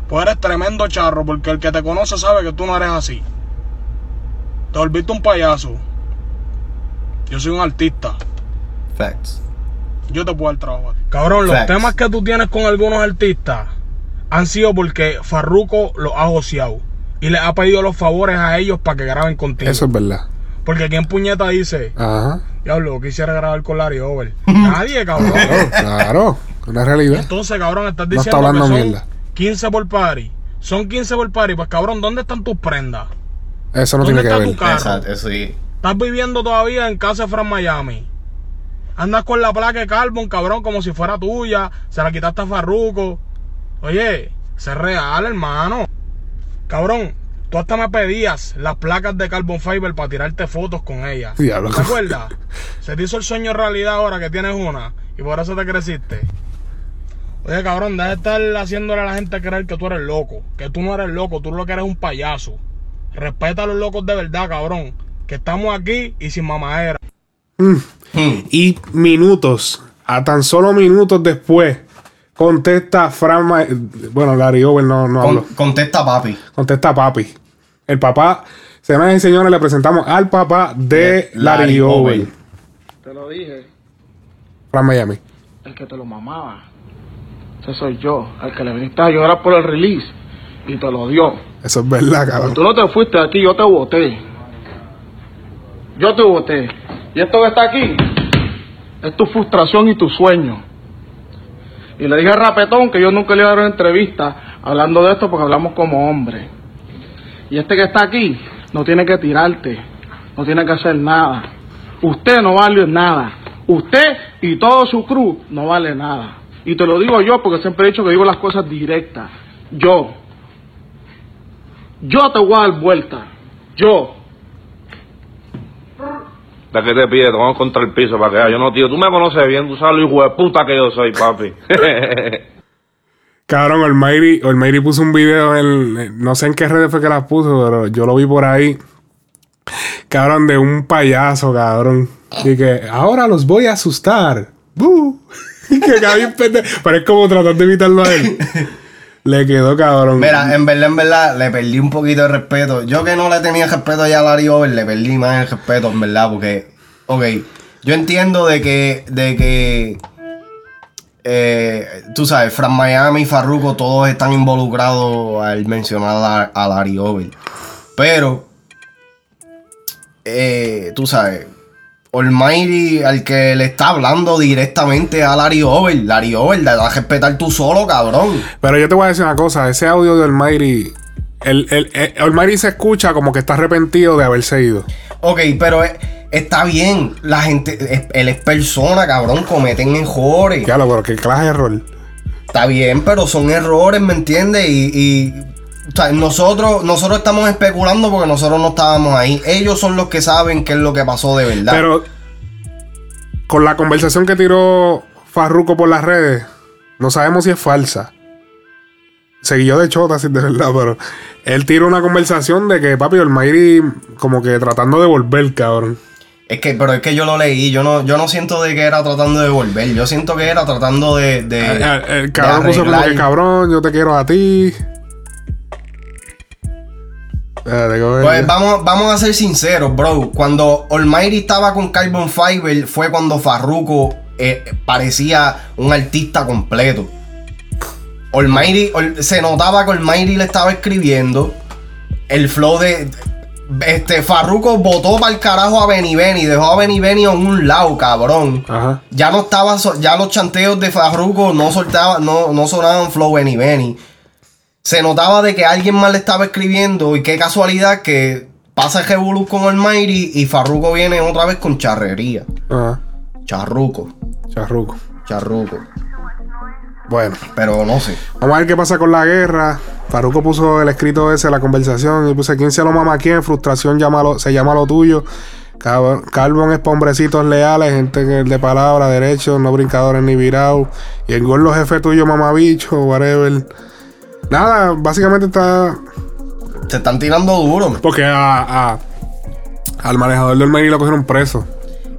Pues eres tremendo charro. Porque el que te conoce sabe que tú no eres así. Te volviste un payaso. Yo soy un artista. Facts. Yo te puedo dar trabajo. Cabrón, los temas que tú tienes con algunos artistas han sido porque Farruko los ha joseado y les ha pedido los favores a ellos para que graben contigo. Eso es verdad. Porque quien puñeta dice, Ajá. diablo, quisiera grabar con Larry Over. Nadie, cabrón. Claro, claro. Una realidad. Entonces, cabrón, estás No está diciendo hablando que son mierda. 15 por party. Son 15 por party. Pues, cabrón, ¿dónde están tus prendas? Eso no ¿Dónde tiene que está ver. tu carro? Exacto, eso sí. Estás viviendo todavía en casa de Fran Miami. Andas con la placa de Carbon, cabrón, como si fuera tuya. Se la quitaste a Farruko. Oye, sé real, hermano. Cabrón, tú hasta me pedías las placas de Carbon Fiber para tirarte fotos con ellas. Diablo. ¿Te acuerdas? Se te hizo el sueño realidad ahora que tienes una y por eso te creciste. Oye, cabrón, deja de estar haciéndole a la gente creer que tú eres loco. Que tú no eres loco, tú lo que eres un payaso. Respeta a los locos de verdad, cabrón. Que estamos aquí y sin mamadera. Mm. Y minutos, a tan solo minutos después, contesta Fran Ma- Bueno, Larry Over no, no Con- habló. contesta papi. Contesta papi. El papá, señoras y señores, le presentamos al papá de Larry, Larry Over. Over. Te lo dije, Fran Miami. el que te lo mamaba. Ese soy yo, el que le viniste a llorar por el release y te lo dio. Eso es verdad, cabrón. Tú no te fuiste de aquí, yo te voté. Yo te voté. Y esto que está aquí es tu frustración y tu sueño. Y le dije a Rapetón que yo nunca le iba a dar una entrevista hablando de esto porque hablamos como hombres. Y este que está aquí no tiene que tirarte, no tiene que hacer nada. Usted no vale nada. Usted y todo su crew no vale nada. Y te lo digo yo porque siempre he dicho que digo las cosas directas. Yo, yo te voy a dar vuelta. Yo. ¿De qué te pide? Te vamos contra el piso para que. Yo no, tío. Tú me conoces bien. Tú sabes lo hijo de puta que yo soy, papi. Cabrón, Almighty, Almighty puso un video en. No sé en qué redes fue que las puso, pero yo lo vi por ahí. Cabrón, de un payaso, cabrón. Y que ahora los voy a asustar. ¡Bu! Que pendejo. Pero es como tratar de evitarlo a él. Le quedó cabrón. Mira, en verdad, en verdad, le perdí un poquito de respeto. Yo que no le tenía respeto ya a Larry Over, le perdí más el respeto, en verdad, porque, ok, yo entiendo de que, de que, eh, tú sabes, Fran Miami y Farruko todos están involucrados al mencionar a, a Larry Over. Pero, eh, tú sabes, Almighty, al que le está hablando directamente a Larry Over, Larry Over, le das a respetar tú solo, cabrón. Pero yo te voy a decir una cosa. Ese audio de Almighty. El, el, el, Almighty se escucha como que está arrepentido de haberse ido. Ok, pero eh, está bien. La gente, él es persona, cabrón. Cometen errores. Lo, pero qué clase de error. Está bien, pero son errores, ¿me entiendes? Y, y, o sea, nosotros, nosotros estamos especulando porque nosotros no estábamos ahí. Ellos son los que saben qué es lo que pasó de verdad. Pero con la conversación que tiró Farruko por las redes, no sabemos si es falsa. Seguí yo de chota, si de verdad, pero él tiró una conversación de que papi Almighty como que tratando de volver, cabrón. Es que, pero es que yo lo leí. Yo no, yo no siento de que era tratando de volver. Yo siento que era tratando de. de El, el de Eh, cabrón puso como que cabrón, yo te quiero a ti. Pues vamos, vamos a ser sinceros, bro. Cuando Almighty estaba con Carbon Fiber fue cuando Farruko eh, parecía un artista completo. Almighty, se notaba que Almighty le estaba escribiendo. El flow de. Este, Farruko botó para el carajo a Benny Benny, dejó a Benny Benny en un lado, cabrón. Ajá. Ya no estaba, ya los chanteos de Farruko no soltaban, no, no sonaban flow Benny Benny. Se notaba de que alguien más le estaba escribiendo y qué casualidad que pasa el revolú con Almighty y Farruko viene otra vez con charrería. Ajá. Charruco, Charruco. charruco. Bueno. Pero no sé. Vamos a ver qué pasa con la guerra. Faruco puso el escrito ese, la conversación, y puse quién se lo mama a quién, frustración llama lo- se llama lo tuyo. Carbon es hombrecitos leales, gente de palabra, derechos, no brincadores ni virados. Y el gol los jefe tuyo, mamabicho, whatever. Nada, básicamente está. Se están tirando duro. Porque a, a- al manejador del Meri lo cogieron preso.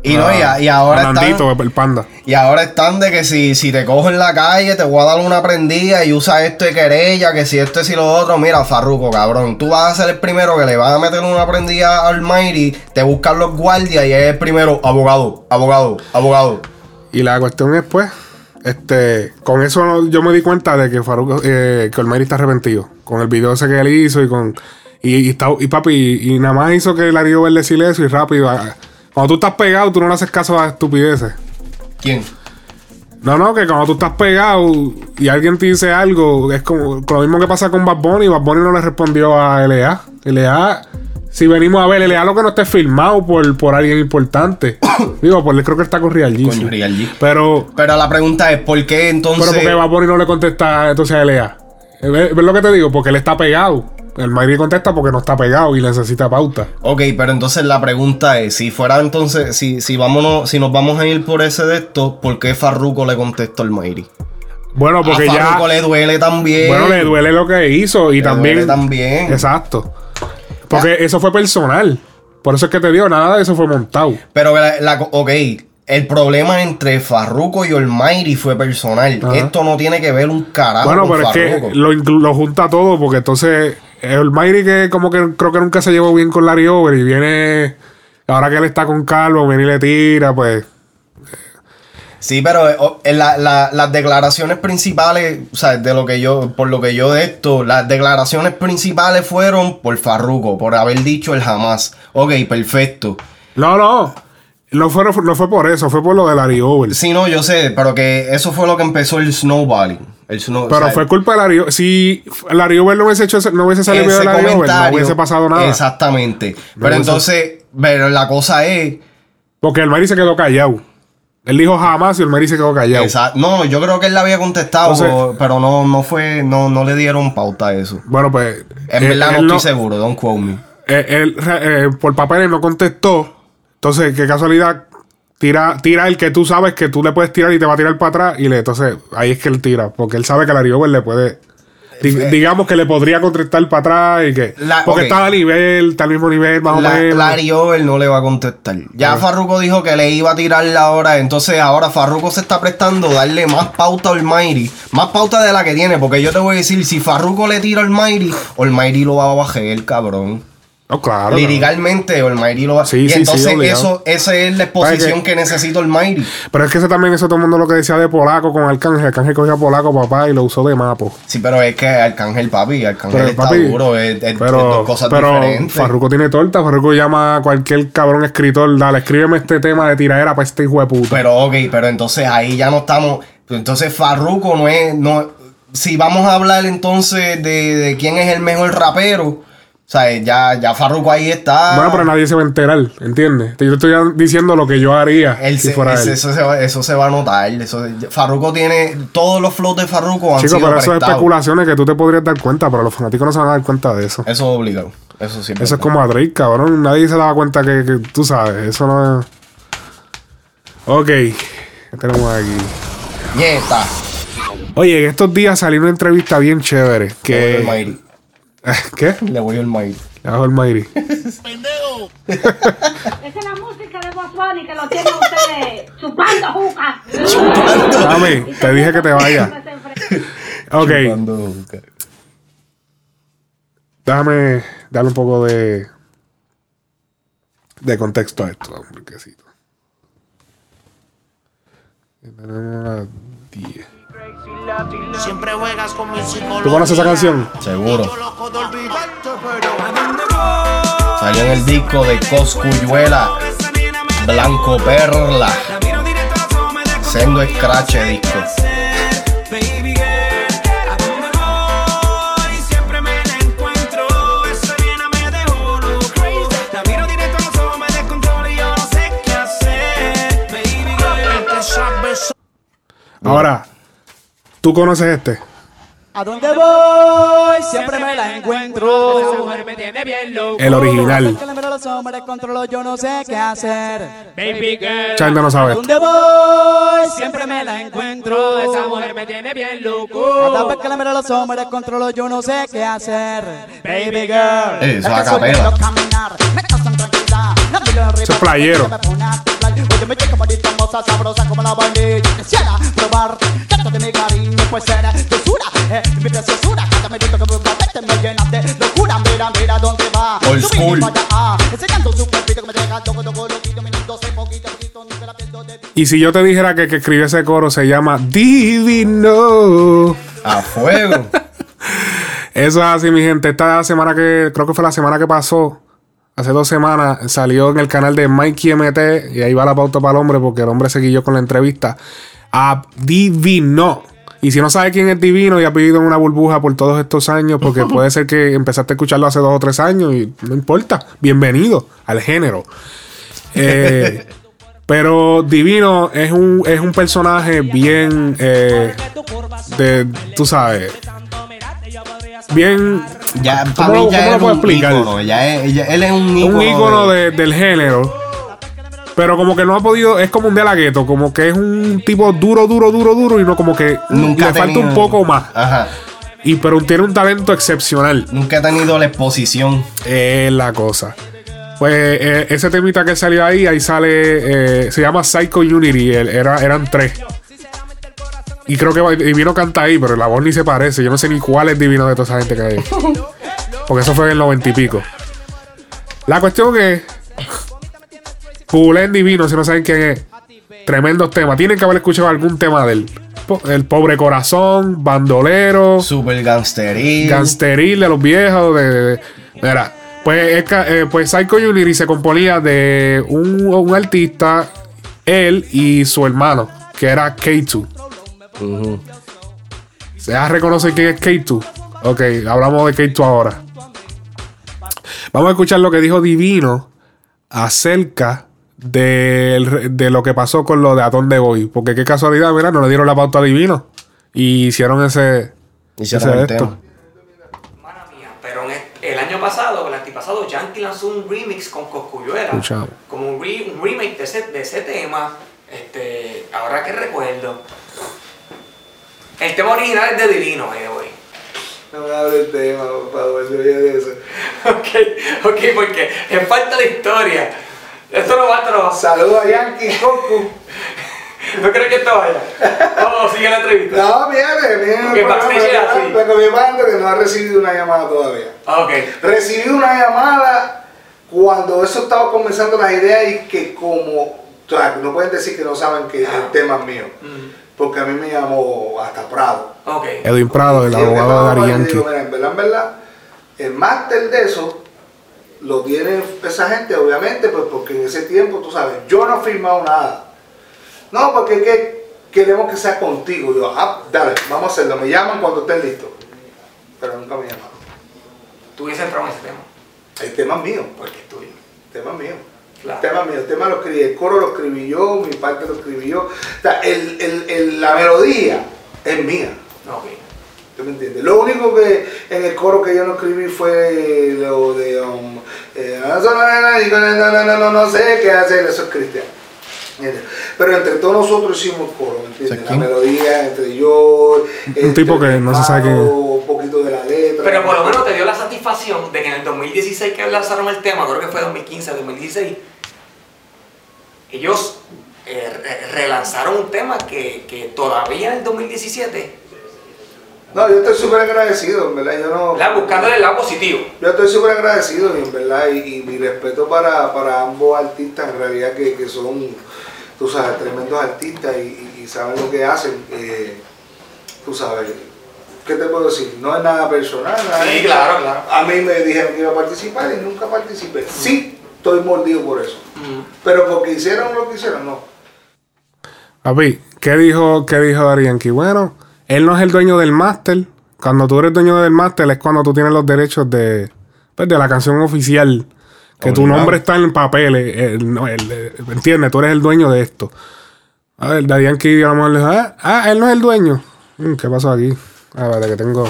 Y no, y, a- y ahora a están, Nandito, el panda. y ahora están de que si, si te cojo en la calle te voy a dar una prendida y usa esto de querella, que si esto y si lo otro, mira, Farruko, cabrón, tú vas a ser el primero que le vas a meter una prendida al Almighty, te buscan los guardias y es el primero, abogado, abogado, abogado. Y la cuestión es, pues, este, con eso yo me di cuenta de que Faruk, eh, que Olmeri está arrepentido. Con el video ese que él hizo y con. Y, y, está- y papi, y, y nada más hizo que Lario dio verle silencio y rápido. ah, Cuando tú estás pegado, tú no le haces caso a estupideces. ¿Quién? No, no, que cuando tú estás pegado y alguien te dice algo, es como lo mismo que pasa con Bad Bunny. Bad Bunny no le respondió a LA. LA, si venimos a ver, LA lo que no esté filmado por, por alguien importante. Digo, pues creo que está con Real G. Con sí. Real G. Pero, Pero la pregunta es, ¿por qué entonces...? pero porque Bunny no le contesta entonces a LA. ¿Ves, ves lo que te digo? Porque él está pegado. El Mayri contesta porque no está pegado y necesita pauta. Ok, pero entonces la pregunta es, si fuera entonces, si, si vámonos, si nos vamos a ir por ese de esto, ¿por qué Farruko le contestó al Mayri? Bueno, porque a ya. Farruko le duele también. Bueno, le duele lo que hizo y Le también. duele también. Exacto. Porque eso fue personal. Por eso es que te digo, nada de eso fue montado. Pero, la, la- ok, el problema entre Farruko y Almighty fue personal. Ajá. Esto no tiene que ver un carajo bueno, con pero es que lo, lo junta todo porque entonces el Mayri que como que creo que nunca se llevó bien con Larry Over y viene. Ahora que él está con Carlos, viene y le tira, pues. Sí, pero eh, o- en la- la- las declaraciones principales, o sea, de lo que yo, por lo que yo de esto, las declaraciones principales fueron por Farruko, por haber dicho el jamás. Ok, perfecto. No, no. No fue, no fue por eso, fue por lo de Larry Over. Sí, no, yo sé, pero que eso fue lo que empezó el snowballing. El snow, Pero o sea, fue culpa de Larry Over. Si Larry Over no hubiese hecho no hubiese salido de Larry Over, no hubiese pasado nada. Exactamente. pero hubiese- entonces, pero la cosa es, Porque el Mayri se quedó callado. Él dijo jamás y el Mayri se quedó callado. No, yo creo que él le había contestado, Entonces- pero- no, no fue, no, no le dieron pauta a eso. Bueno, pues. En él- verdad él no estoy seguro, don't quote me. eh, él, eh, por papeles no contestó. Entonces, qué casualidad. Tira, tira el que tú sabes que tú le puedes tirar y te va a tirar para atrás. Y le, entonces ahí es que él tira. Porque él sabe que Larry Over le puede. Di- digamos que le podría contestar para atrás y que. La- porque ok. está a nivel, está al mismo nivel, más o menos. Larry Over no le va a contestar. Ya. Farruko dijo que le iba a tirar la hora. Entonces ahora Farruko se está prestando a darle más pauta al Almighty. Más pauta de la que tiene. Porque yo te voy a decir, si Farruko le tira al Almighty, Almighty lo va a bajar, cabrón. No, claro. Liricalmente, Almighty lo va Sí, Y sí, entonces eso, esa es la exposición ¿Sabes qué? que necesita Almighty. Pero es que eso también, eso todo el mundo lo que decía de Polaco con Arcángel. Arcángel cogía a Polaco, papá, y lo usó de mapo. Sí, pero es que Arcángel, papi, Arcángel está papi, duro. Es, es- es Pero, dos cosas pero diferentes. Farruko tiene torta. Farruko llama a cualquier cabrón escritor. Dale, escríbeme este tema de tiradera para este hijo de puta. Pero ok, pero entonces ahí ya no estamos. Entonces Farruko no es. No, si vamos a hablar entonces de, de quién es el mejor rapero, o sea, ya, ya Farruko ahí está. Bueno, pero nadie se va a enterar, ¿entiendes? Yo te estoy diciendo lo que yo haría Él si se- fuera ese- él. eso, se va, eso se va a notar. Eso, Farruko tiene. Todos los flows de Farruko han Chico, sido pero eso es especulaciones que tú te podrías dar cuenta, pero los fanáticos no se van a dar cuenta de eso. Eso es obligado. Eso sí. Eso es como a Drake, cabrón. Nadie se daba cuenta que, que tú sabes. Eso no es. Ok. ¿Qué tenemos aquí? Nieta. Oye, en estos días salió una entrevista bien chévere. Que... al. ¿Qué? Le voy al Mayri. Le bajo el Mayri. Esa es la música de Bunny que lo tienen ustedes chupando juca. Dame, te dije que te vayas. Ok. Chupando juca. Déjame, darle un poco de. de contexto a esto. brequecito. Tenemos a 10. Siempre juegas con mi psicología. ¿Tú conoces esa canción? Seguro. Salió en el disco de Coscuyuela, Blanco Perla. Sendo Scratch disco. Ahora, ¿tú conoces este? ¿A dónde voy? Siempre me la encuentro. Esa mujer me tiene bien loco. El original. Que le miro a los ojos, me descontrolo, yo no sé qué hacer. Baby girl. Gente no sabe ¿A esto. dónde voy? Siempre me la encuentro. Esa mujer me tiene bien loco. Cada vez que le miro a los ojos, me descontrolo, yo no sé qué hacer. Baby girl. Eso Es a capela. Eso es playero. Oye, me llega bonita, hermosa, sabrosa como la vainilla. Quisiera probar tanto de mi cariño, pues era dulzura, eh, mi preciosura. Cada minuto que me me llena de locura. Mira, mira dónde va. Old school. ah, enseñando su cuerpito que me deja loco, loco, loquito, mirándose poquito, poquito, nunca la pierdo de Y si yo te dijera que el que escribió ese coro se llama Divino. A fuego. Eso es así, mi gente. Esta semana que, creo que fue la semana que pasó, hace dos semanas, salió en el canal de Mikey MT, y ahí va la pauta para el hombre, porque el hombre se guilló con la entrevista, a Divino. Y si no sabes quién es Divino y ha vivido en una burbuja por todos estos años, porque puede ser que empezaste a escucharlo hace dos o tres años y no importa. Bienvenido al género. Eh, pero Divino es un, es un personaje bien, eh, de, tú sabes, bien... Ya, ¿Cómo para mí cómo lo puedo explicar? ícono. Ya es, ya- él es un ícono. un ícono de- de- del género. Pero como que no ha podido, es como un de la gueto, como que es un tipo duro, duro, duro, duro, y no como que Nunca le falta un poco más. Ajá. Y pero tiene un talento excepcional. Nunca ha tenido la exposición. Es la cosa. Pues eh, ese temita que salió ahí, ahí sale, eh, se llama Psycho Unity, era, eran tres. Y creo que Divino canta ahí, pero la voz ni se parece. Yo no sé ni cuál es Divino de toda esa gente que hay. Porque eso fue en el noventa y pico. La cuestión es. Googleen Divino, si no saben quién es. Tremendos temas. Tienen que haber escuchado algún tema del. Po- El pobre corazón, bandolero. Super gangsteril. Gangsteril de los viejos. De, de- de- mira, pues, eh, pues Psycho Unity se componía de un, un artista, él y su hermano, que era K2. ¿Se ya reconoce quién es K2? Ok, hablamos de K2 ahora. Vamos a escuchar lo que dijo Divino acerca del- de, lo que pasó con lo de A dónde voy. Porque qué casualidad, mira, no le dieron la pauta a Divino. Y hicieron ese. Hicieron ese el de esto. tema. Pero en este- el año pasado, el antipasado, Yankee lanzó un remix con Coscuyuela. Escuchamos. Como un, re- un remake de ese, de ese tema. Este, ahora que recuerdo. El tema original es de Divino, the way. No me hable el tema, papá, ya de eso. Ok, ok, porque es falta de historia. Esto no va, no va. Saludos a Yankee, Coco. ¿No crees que esto vaya? Vamos, sigue la entrevista. No, viene, viene. Porque backstage así. Pero mi padre que no ha recibido una llamada todavía. Ah, Ok. Recibí una llamada cuando eso estaba comenzando las ideas y que como, o sea, no pueden decir que no saben que el tema es mío. Porque a mí me llamó hasta Prado. Ok. Edwin Prado, el que abogado de Dari mal, y Yankee. digo, mira, en verdad, en verdad, el máster de eso lo tiene esa gente, obviamente, pues porque en ese tiempo, tú sabes, yo no he firmado nada. No, porque es que queremos que sea contigo. Yo, ah, dale, vamos a hacerlo. Me llaman cuando estén listos. Pero nunca me llamaron. Tú hubieses entrado en ese tema. El tema es mío. Porque es tuyo. El tema es mío. Claro. El tema mío. El tema lo escribí. El coro lo escribí yo, mi parte lo escribí yo. O sea, el, el- el- la melodía es mía. Ok. ¿Tú me entiendes? Lo único que en el coro que yo no escribí fue lo de um, eh, no, no, no, no, no, no, no sé qué hacer, eso es cristiano. ¿Entiendes? Pero entre todos nosotros hicimos coro, ¿me entiendes? La melodía, entre yo, Un tipo que no se sabe un poquito de la letra. Pero por lo menos te dio la satisfacción de que en el 2016 que lanzaron el tema, creo que fue 2015, 2016, ellos eh, re- relanzaron un tema que, que todavía en el 2017 No, yo estoy súper agradecido, en verdad. Yo no. ¿Verdad? Buscándole el lado positivo. Yo estoy súper agradecido, y en verdad, y, y mi respeto para, para ambos artistas, en realidad, que, que son, tú sabes, tremendos artistas y, saben lo que hacen. eh, tú sabes, ¿qué te puedo decir? No es nada personal. nada Sí, claro, claro. A mí me dijeron que iba a participar y nunca participé. Sí, estoy mordido por eso. Pero porque hicieron lo que hicieron, no. Papi, ¿qué dijo, qué dijo Yankee? Bueno, él no es el dueño del máster. Cuando tú eres dueño del máster es cuando tú tienes los derechos de, pues, de la canción oficial. Que tu nombre está en papeles. el- no, el- el- ¿Entiendes? Tú eres el dueño de esto. A ver, Yankee a lo mejor le dijo, ah, ah, él no es el dueño. Mm, ¿Qué pasó aquí? A ver, que tengo...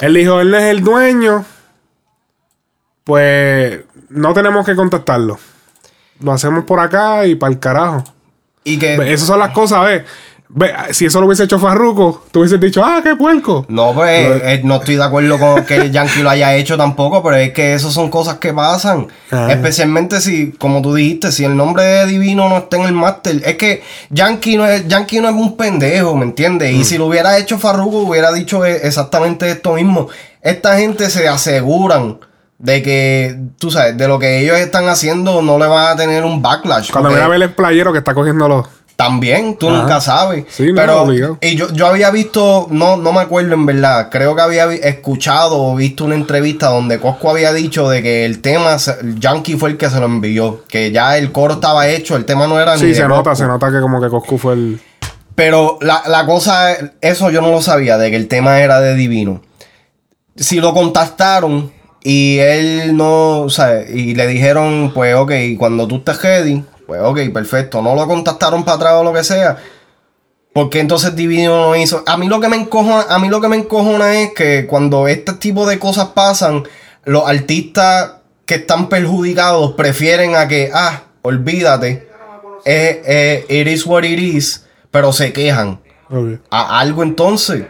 Él dijo, él no es el dueño. Pues no tenemos que contactarlo. Lo hacemos por acá y para el carajo. Y que. Esas son las cosas, ve. Ve, si eso lo hubiese hecho Farruko, tú hubieses dicho, ah, qué puerco. No, pues eh, no estoy de acuerdo con que el Yankee lo haya hecho tampoco, pero es que eso son cosas que pasan. Ah. Especialmente si, como tú dijiste, si el nombre de Divino no está en el máster. Es que Yankee no es, Yankee no es un pendejo, ¿me entiendes? Mm. Y si lo hubiera hecho Farruko, hubiera dicho eh, exactamente esto mismo. Esta gente se aseguran de que, tú sabes, de lo que ellos están haciendo no le van a tener un backlash. Cuando mira a ver el playero que está cogiendo los. también, tú Ajá. nunca sabes. Sí, no, pero y yo, yo había visto, no, no me acuerdo en verdad, creo que había escuchado o visto una entrevista donde Cosco había dicho de que el tema, el Yankee fue el que se lo envió, que ya el coro estaba hecho, el tema no era ni Sí, de se nota, Coscu. se nota que como que Coscu fue el. Pero la, la cosa, eso yo no lo sabía, de que el tema era de Divino. Si lo contactaron y él no, o sea, y le dijeron, pues ok, cuando tú estés ready, pues ok, perfecto. No lo contactaron para atrás o lo que sea. Porque entonces Divino no hizo. A mí lo que me encojona, a mí lo que me encojona es que cuando este tipo de cosas pasan, los artistas que están perjudicados prefieren a que, ah, olvídate. Eh, eh, it is what it is, pero se quejan. A algo entonces.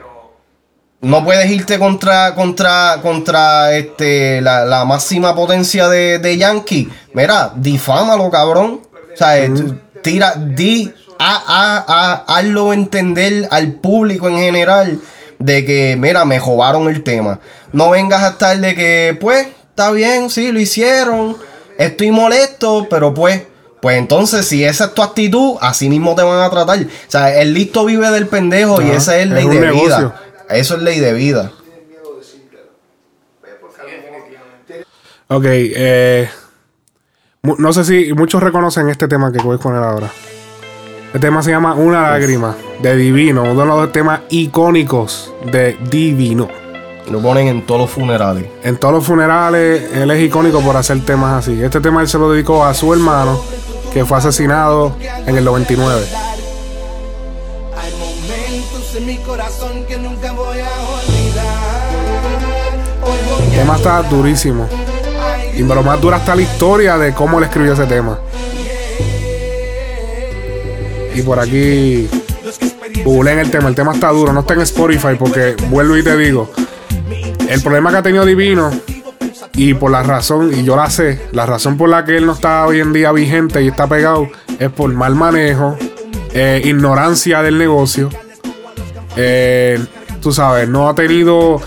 No puedes irte contra, contra, contra este, la, la máxima potencia de, de Yankee. Mira, difámalo, cabrón. O sea, tira, di, a, a, a, hazlo entender al público en general de que, mira, me jobaron el tema. No vengas a estar de que, pues, está bien, sí, lo hicieron. Estoy molesto, pero pues, pues entonces, si esa es tu actitud, así mismo te van a tratar. O sea, el listo vive del pendejo y esa es es ley Eso es ley de vida. Ok, eh. No sé si muchos reconocen este tema que voy a poner ahora. El tema se llama Una lágrima de Divino, uno de los temas icónicos de Divino. Lo ponen en todos los funerales. En todos los funerales, él es icónico por hacer temas así. Este tema él se lo dedicó a su hermano, que fue asesinado en el 99. Hay momentos en mi corazón que nunca El tema está durísimo. Y lo más dura está la historia de cómo él escribió ese tema. Y por aquí googleen el tema. El tema está duro. No está en Spotify porque vuelvo y te digo. El problema que ha tenido Divino y por la razón, y yo la sé, la razón por la que él no está hoy en día vigente y está pegado es por mal manejo, eh, ignorancia del negocio. Eh, tú sabes, no ha tenido.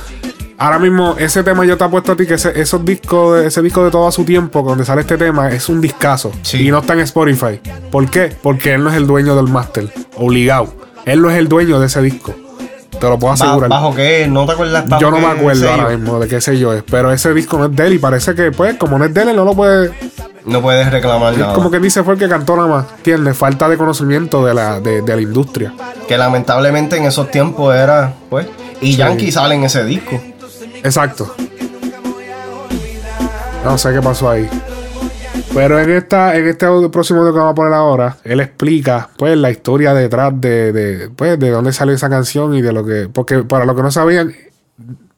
Ahora mismo, ese tema yo te apuesto a ti que ese, esos discos, ese disco de todo su tiempo, donde sale este tema, es un discazo. Y no está en Spotify. ¿Por qué? Porque él no es el dueño del máster. Obligado. Él no es el dueño de ese disco. Te lo puedo asegurar. ¿Bajo qué? ¿No te acuerdas Yo no me acuerdo ahora mismo de qué sé yo es. Pero ese disco no es de él y parece que, pues, como no es de él, él no lo puede. No puedes reclamar Es nada. como que dice fue el que cantó nada más. Tiene falta de conocimiento de la, de, de la industria. Que lamentablemente en esos tiempos era, pues. Y Sí. Yankee sale en ese disco. Exacto. No sé qué pasó ahí. Pero en esta, en este próximo que vamos a poner ahora, él explica pues la historia detrás de, pues, de dónde salió esa canción y de lo que. Porque para los que no sabían,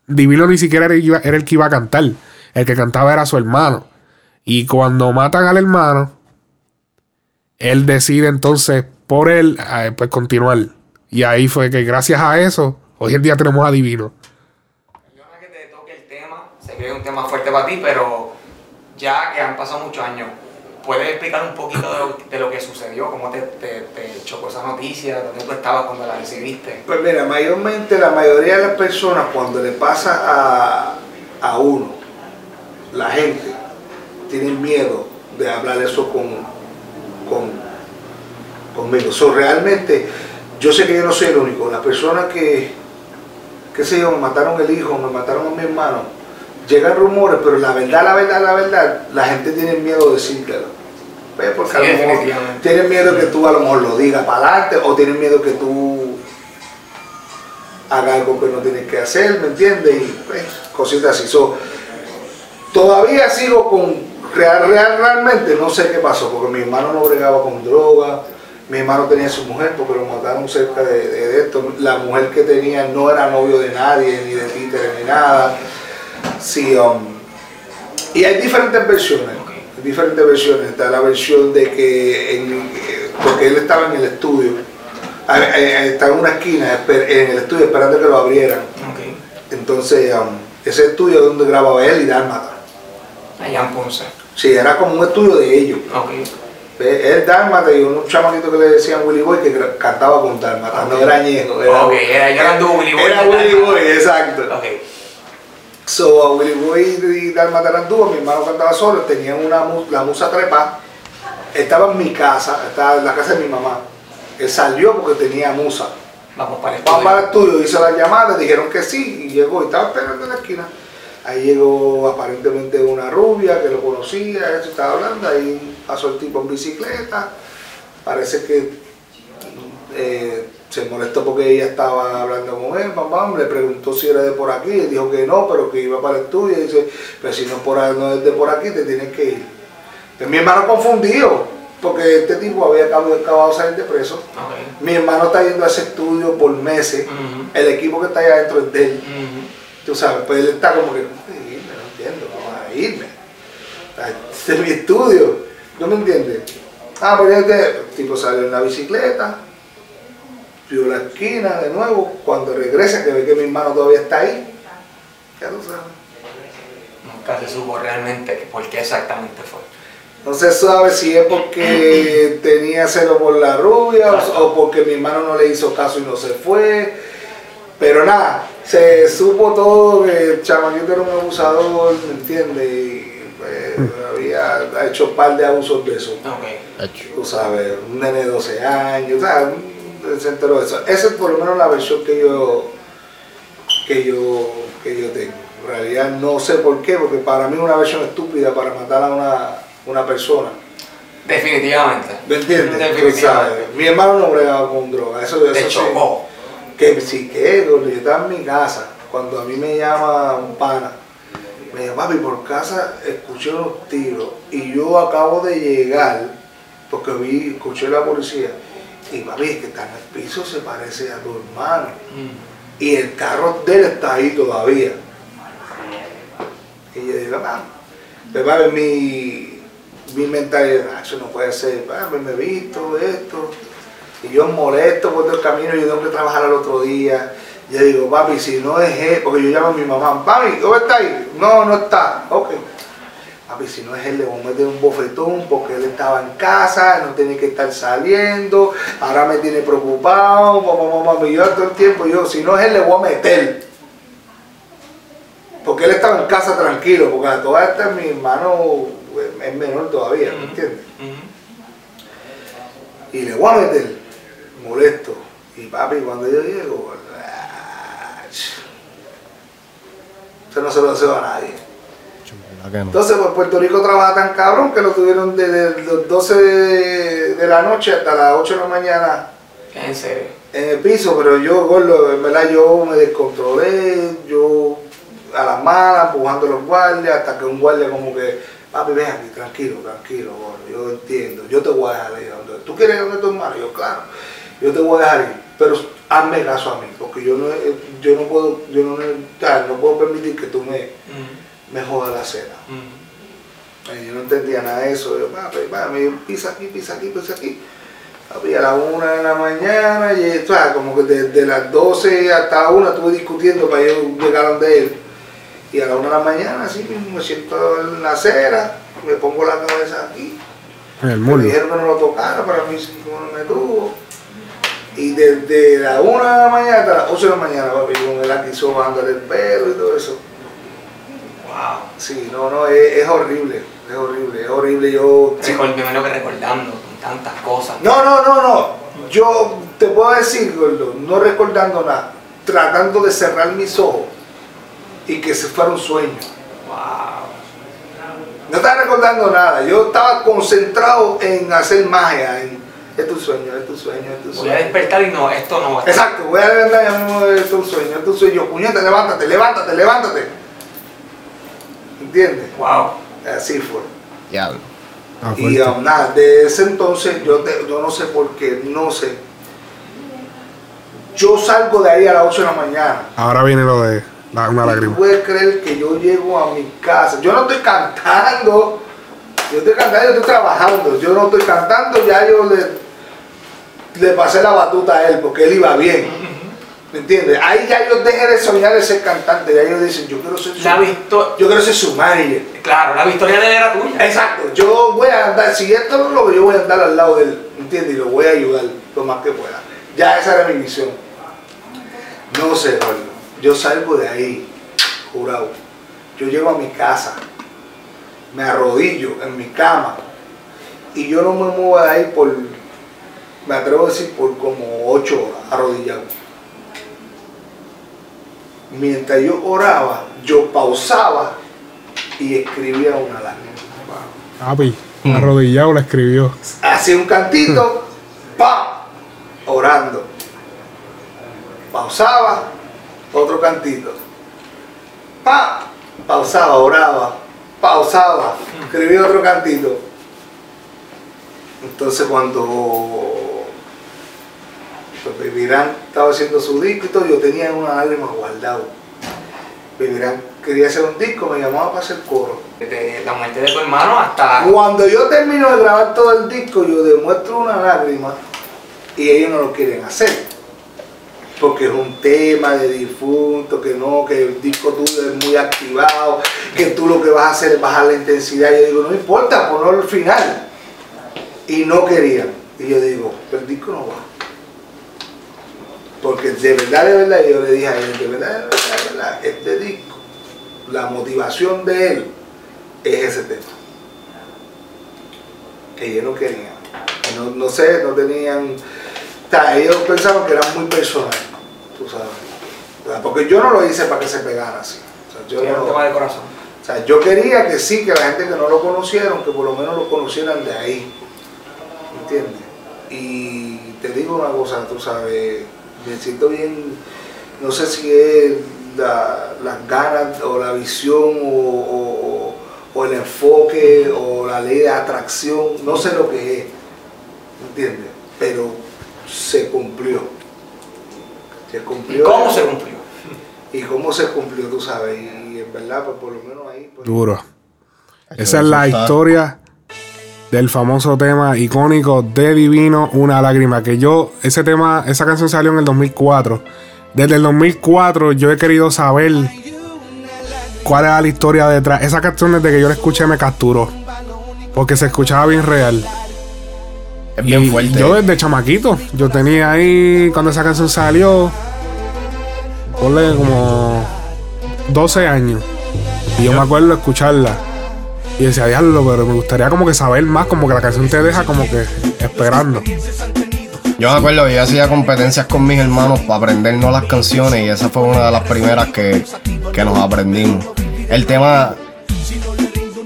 Divino ni siquiera era, el que iba- era el que iba a cantar. El que cantaba era su hermano. Y cuando matan al hermano, él decide entonces por él eh, pues continuar. Y ahí fue que gracias a eso, hoy en día tenemos a Divino. Un tema fuerte para ti, pero ya que han pasado muchos años, ¿puedes explicar un poquito de lo, que sucedió? ¿Cómo te chocó esa noticia? ¿Dónde tú estabas cuando la recibiste? Pues mira, mayormente la mayoría de las personas cuando le pasa a, a uno, la gente, tienen miedo de hablar eso con, con conmigo. So, realmente, yo sé que yo no soy el único. Las personas que, qué sé yo, me mataron el hijo, me mataron a mi hermano, llegan rumores, pero la verdad, la verdad, la verdad, la gente tiene miedo de decírtelo. ¿Ves? Porque Sí, a lo mejor tienen miedo que tú a lo mejor lo digas para adelante o tienen miedo que tú hagas algo que no tienes que hacer, ¿me entiendes? Y pues, cositas así. So, todavía sigo con real, real, realmente no sé qué pasó, porque mi hermano no bregaba con droga, mi hermano tenía su mujer porque lo mataron cerca de, de- de esto, la mujer que tenía no era novio de nadie, ni de títere, ni nada. Sí, um, y hay diferentes versiones, hay diferentes versiones, está la versión de que, eh, porque él estaba en el estudio, estaba en una esquina en el estudio esperando que lo abrieran. Entonces, um, ese estudio es donde grababa él y Dálmata. Allá en Ponce. Sí, era como un estudio de ellos. Ok. Ve, Él Dálmata y un chamaquito que le decían Willy Boy que cantaba con Dálmata, no era Ñejo. Ok, era- eran dos Willy Boy Era Willy. Boy, exacto. Ok. So, a Willy Boy y Dálmata eran dúos, mi hermano cantaba solo, tenían una la musa trepa, estaba en mi casa, estaba en la casa de mi mamá. Él salió porque tenía musa. Vamos para el Vamos estudio. para el estudio, hizo la llamada, dijeron que sí, y llegó, y estaba esperando en la esquina. Ahí llegó aparentemente una rubia que lo conocía, eso estaba hablando, ahí pasó el tipo en bicicleta, parece que eh, se molestó porque ella estaba hablando con él, mamá, le preguntó si era de por aquí, él dijo que no, pero que iba para el estudio, y dice, pero si no, por no es de por aquí, te tienes que ir. Entonces, mi hermano confundido, porque este tipo había acabado, acabado de salir de preso. Mi hermano está yendo a ese estudio por meses. El equipo que está allá adentro es de él. Tú sabes, pues él está como que, ¿cómo que irme? No entiendo, vamos a irme. Este es mi estudio. ¿No me entiendes? Ah, pues este el tipo salió en la bicicleta, vio la esquina de nuevo. Cuando regresa, que ve que mi hermano todavía está ahí, ya tú sabes. Nunca se supo realmente por qué exactamente fue. No se sabe si es porque tenía celo por la rubia o, o porque mi hermano no le hizo caso y no se fue. Pero nada, se supo todo que el chamaquito era un abusador, ¿me entiendes? Y pues, había hecho un par de abusos de eso. Tú sabes, un nene de 12 años, ¿sabes? Se enteró de eso. Esa es por lo menos la versión que yo, que yo, que yo tengo. En realidad no sé por qué, porque para mí es una versión estúpida para matar a una, una persona. Definitivamente. ¿Me entiendes? Definitivamente. sabes, Mi hermano no bregaba con droga. Eso, eso Te sí. chocó. Que sí, que yo estaba en mi casa, cuando a mí me llama un pana, me dice, papi, por casa escuché unos tiros y yo acabo de llegar porque vi, escuché la policía y papi, es que está en el piso, se parece a tu hermano. Y el carro de él está ahí todavía. Y yo digo, vamos. Pero papi, mi, mi mentalidad, "Ah, eso no puede ser, papi, me he visto esto. Y yo molesto por todo el camino, yo tengo que trabajar al otro día. Yo digo, papi, si no es él, porque yo llamo a mi mamá, papi, ¿dónde está ahí? No, no está. Ok. Papi, si no es él, le voy a meter un bofetón porque él estaba en casa, no tiene que estar saliendo, ahora me tiene preocupado, mamá, mamá, yo todo el tiempo, yo, si no es él, le voy a meter. Porque él estaba en casa tranquilo, porque a todas estas mi hermano es menor todavía, ¿me entiendes? Y le voy a meter, molesto. Y papi, cuando yo llego, ah, eso no se lo deseo a nadie. Entonces, pues Puerto Rico trabaja tan cabrón que lo tuvieron desde los 12 de, de la noche hasta las 8 de la mañana En serio. en el piso, pero yo, gordo, en verdad yo me descontrolé, yo a las malas, empujando a los guardias, hasta que un guardia como que, papi, ven aquí, tranquilo, tranquilo, gordo, yo entiendo, yo te voy a dejar ir donde, ¿tú quieres ir donde tu hermano? Yo, claro, yo te voy a dejar ir, pero hazme caso a mí, porque yo no, yo no puedo, yo no, no puedo permitir que tú me, me jodas la cena. Eh, Yo no entendía nada de eso. Yo, papi, papi, pisa aquí, pisa aquí, pisa aquí. Papi, a las una de la mañana, y, sabes, como que desde las 12 hasta la 1 estuve discutiendo para yo llegar donde él. Y a la una de la mañana, así mismo, me siento en la acera, me pongo la cabeza aquí el Me dijeron que no lo tocara, para mí sí no me tuvo. Y desde la 1 de la mañana hasta las 8 de la mañana, papi, con el aquí bajándole el pelo y todo eso. Wow. Sí, no, no, es, es horrible, es horrible, es horrible. Yo. Record- me imagino que recordando con tantas cosas. No, no, no, no. Yo te puedo decir, gordo, no recordando nada, tratando de cerrar mis ojos y que se fuera un sueño. No estaba recordando nada, yo estaba concentrado en hacer magia, en es tu sueño, es tu sueño, es tu Voy a sueño. despertar y no, esto no. Exacto, voy a levantar ya mismo es tu sueño, es tu sueño. Puñeta, levántate, levántate, levántate. ¿Entiendes? Wow. Así fue. Diablo. Ah, Y um, nada, de ese entonces yo, te- yo no sé por qué, no sé. Yo salgo de ahí a las 8 de la mañana. Ahora viene lo de la- una ¿Tú lágrima. puedes creer que yo llego a mi casa? Yo no estoy cantando, yo estoy cantando, yo estoy trabajando. Yo no estoy cantando, ya yo le, le pasé la batuta a él porque él iba bien. ¿Me entiendes? Ahí ya yo dejé de soñar de ser cantante. Ya ellos dicen, yo quiero ser su, La yo quiero ser su manager. Claro, la victoria de él era tuya. Exacto, yo voy a andar, si esto no es lo que yo voy a andar al lado de él, ¿entiendes? Y lo voy a ayudar lo más que pueda. Ya esa era mi visión. No sé, Rollo. Yo salgo de ahí, jurado. Yo llego a mi casa, me arrodillo en mi cama y yo no me muevo de ahí por, me atrevo a decir, por como ocho horas arrodillado. Mientras yo oraba, yo pausaba y escribía una lágrima. Papi, arrodillado la escribió. Hacía un cantito, pa, orando. Pausaba, otro cantito. Pa, pausaba, oraba. Pausaba, escribía otro cantito. Entonces cuando pues, Beberán estaba haciendo su disco y todo, yo tenía una lágrima guardado. Beberán quería hacer un disco, me llamaba para hacer coro. Desde la muerte de tu hermano hasta. Cuando yo termino de grabar todo el disco, yo demuestro una lágrima y ellos no lo quieren hacer. Porque es un tema de difunto, que no, que el disco tuyo es muy activado, que tú lo que vas a hacer es bajar la intensidad. Yo digo, no importa, ponlo al final. Y no querían. Y yo digo, el disco no va. Porque de verdad, de verdad, yo le dije a él, de verdad, de verdad, de verdad, este disco, la motivación de él es ese tema que ellos no querían. No, no sé, no tenían. Ellos pensaban que era muy personal, tú sabes. Porque yo no lo hice para que se pegara así. O sea, yo, Era un tema de corazón. o sea, yo quería que sí, que la gente que no lo conocieron, que por lo menos lo conocieran de ahí. ¿Entiendes? Y te digo una cosa, tú sabes, me siento bien, no sé si es la- las ganas o la visión o, o- o el enfoque o la ley de atracción, no sé lo que es, ¿entiendes? Pero se cumplió. Se cumplió. ¿Cómo se cumplió? Y cómo se cumplió, tú sabes, y en verdad, pues por lo menos ahí. pues, Duro. Esa es la historia del famoso tema icónico de Divino, Una Lágrima. Que yo, ese tema, esa canción salió en el 2004. Desde el 2004 yo he querido saber cuál era la historia detrás. Esa canción desde que yo la escuché me capturó. Porque se escuchaba bien real. Es bien Y fuerte. Yo desde chamaquito, yo tenía ahí, cuando esa canción salió, ponle como 12 años. Y yo me acuerdo escucharla. Y decía, diablo, pero me gustaría como que saber más, como que la canción te deja como que esperando. Yo me acuerdo que yo hacía competencias con mis hermanos para aprendernos las canciones y esa fue una de las primeras que, que nos aprendimos. El tema,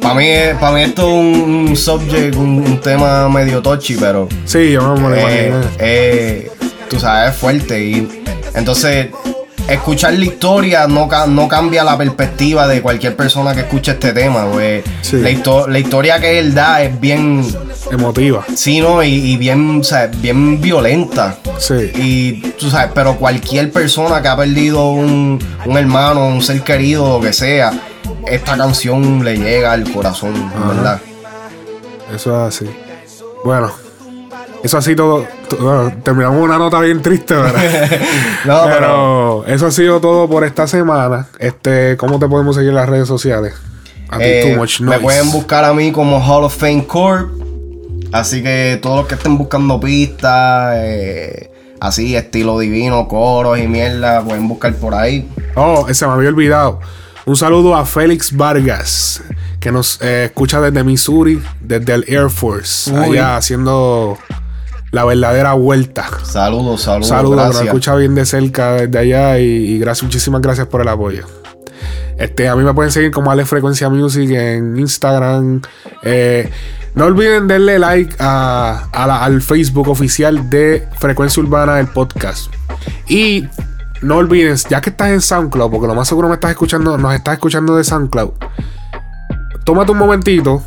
para mí, para mí esto es un, un subject, un, un tema medio touchy, pero... Sí, yo me lo eh, eh, Tú sabes, es fuerte y entonces escuchar la historia no, no cambia la perspectiva de cualquier persona que escuche este tema, güey. La, histo- la historia que él da es bien emotiva. Sí, ¿no? Y, y bien, o sea, bien violenta. Sí. Y tú sabes, pero cualquier persona que ha perdido un, un hermano, un ser querido, lo que sea, esta canción le llega al corazón, Ajá. ¿verdad? Eso es así. Bueno, eso así todo. to- bueno, terminamos una nota bien triste, ¿verdad? No, pero, eso ha sido todo por esta semana. Este, ¿cómo te podemos seguir en las redes sociales? A ti, Eh, Too Much me Noise. pueden buscar a mí como Hall of Fame Corp. Así que todos los que estén buscando pistas, eh, así, estilo divino, coros y mierda, pueden buscar por ahí. Oh, se me había olvidado. Un saludo a Félix Vargas, que nos eh, escucha desde Missouri, desde el Air Force, Uy. allá haciendo la verdadera vuelta. Saludos, saludos. Saludos, nos escucha bien de cerca desde allá y, y gracias, muchísimas gracias por el apoyo. Este, a mí me pueden seguir como Ale Frecuencia Music en Instagram. Eh, no olviden darle like a- a la- al Facebook oficial de Frecuencia Urbana del podcast. Y no olviden, ya que estás en SoundCloud, porque lo más seguro me estás escuchando, nos estás escuchando de SoundCloud. Tómate un momentito,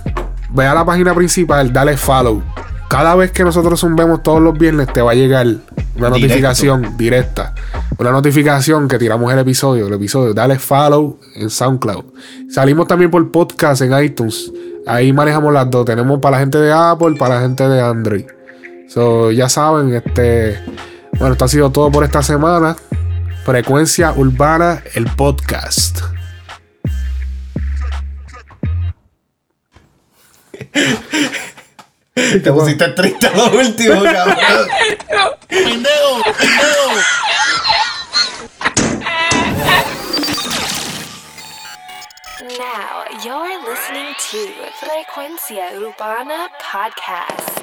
ve a la página principal, dale follow. Cada vez que nosotros zumbemos todos los viernes, te va a llegar una Directo. notificación directa. Una notificación que tiramos el episodio. El episodio, dale follow en SoundCloud. Salimos también por podcast en iTunes. Ahí manejamos las dos. Tenemos para la gente de Apple, para la gente de Android. So, ya saben, este. Bueno, esto ha sido todo por esta semana. Frecuencia Urbana, el podcast. Te pusiste triste a lo último, cabrón. Pendejo, pendejo. Now you're listening to Frecuencia Urbana Podcast.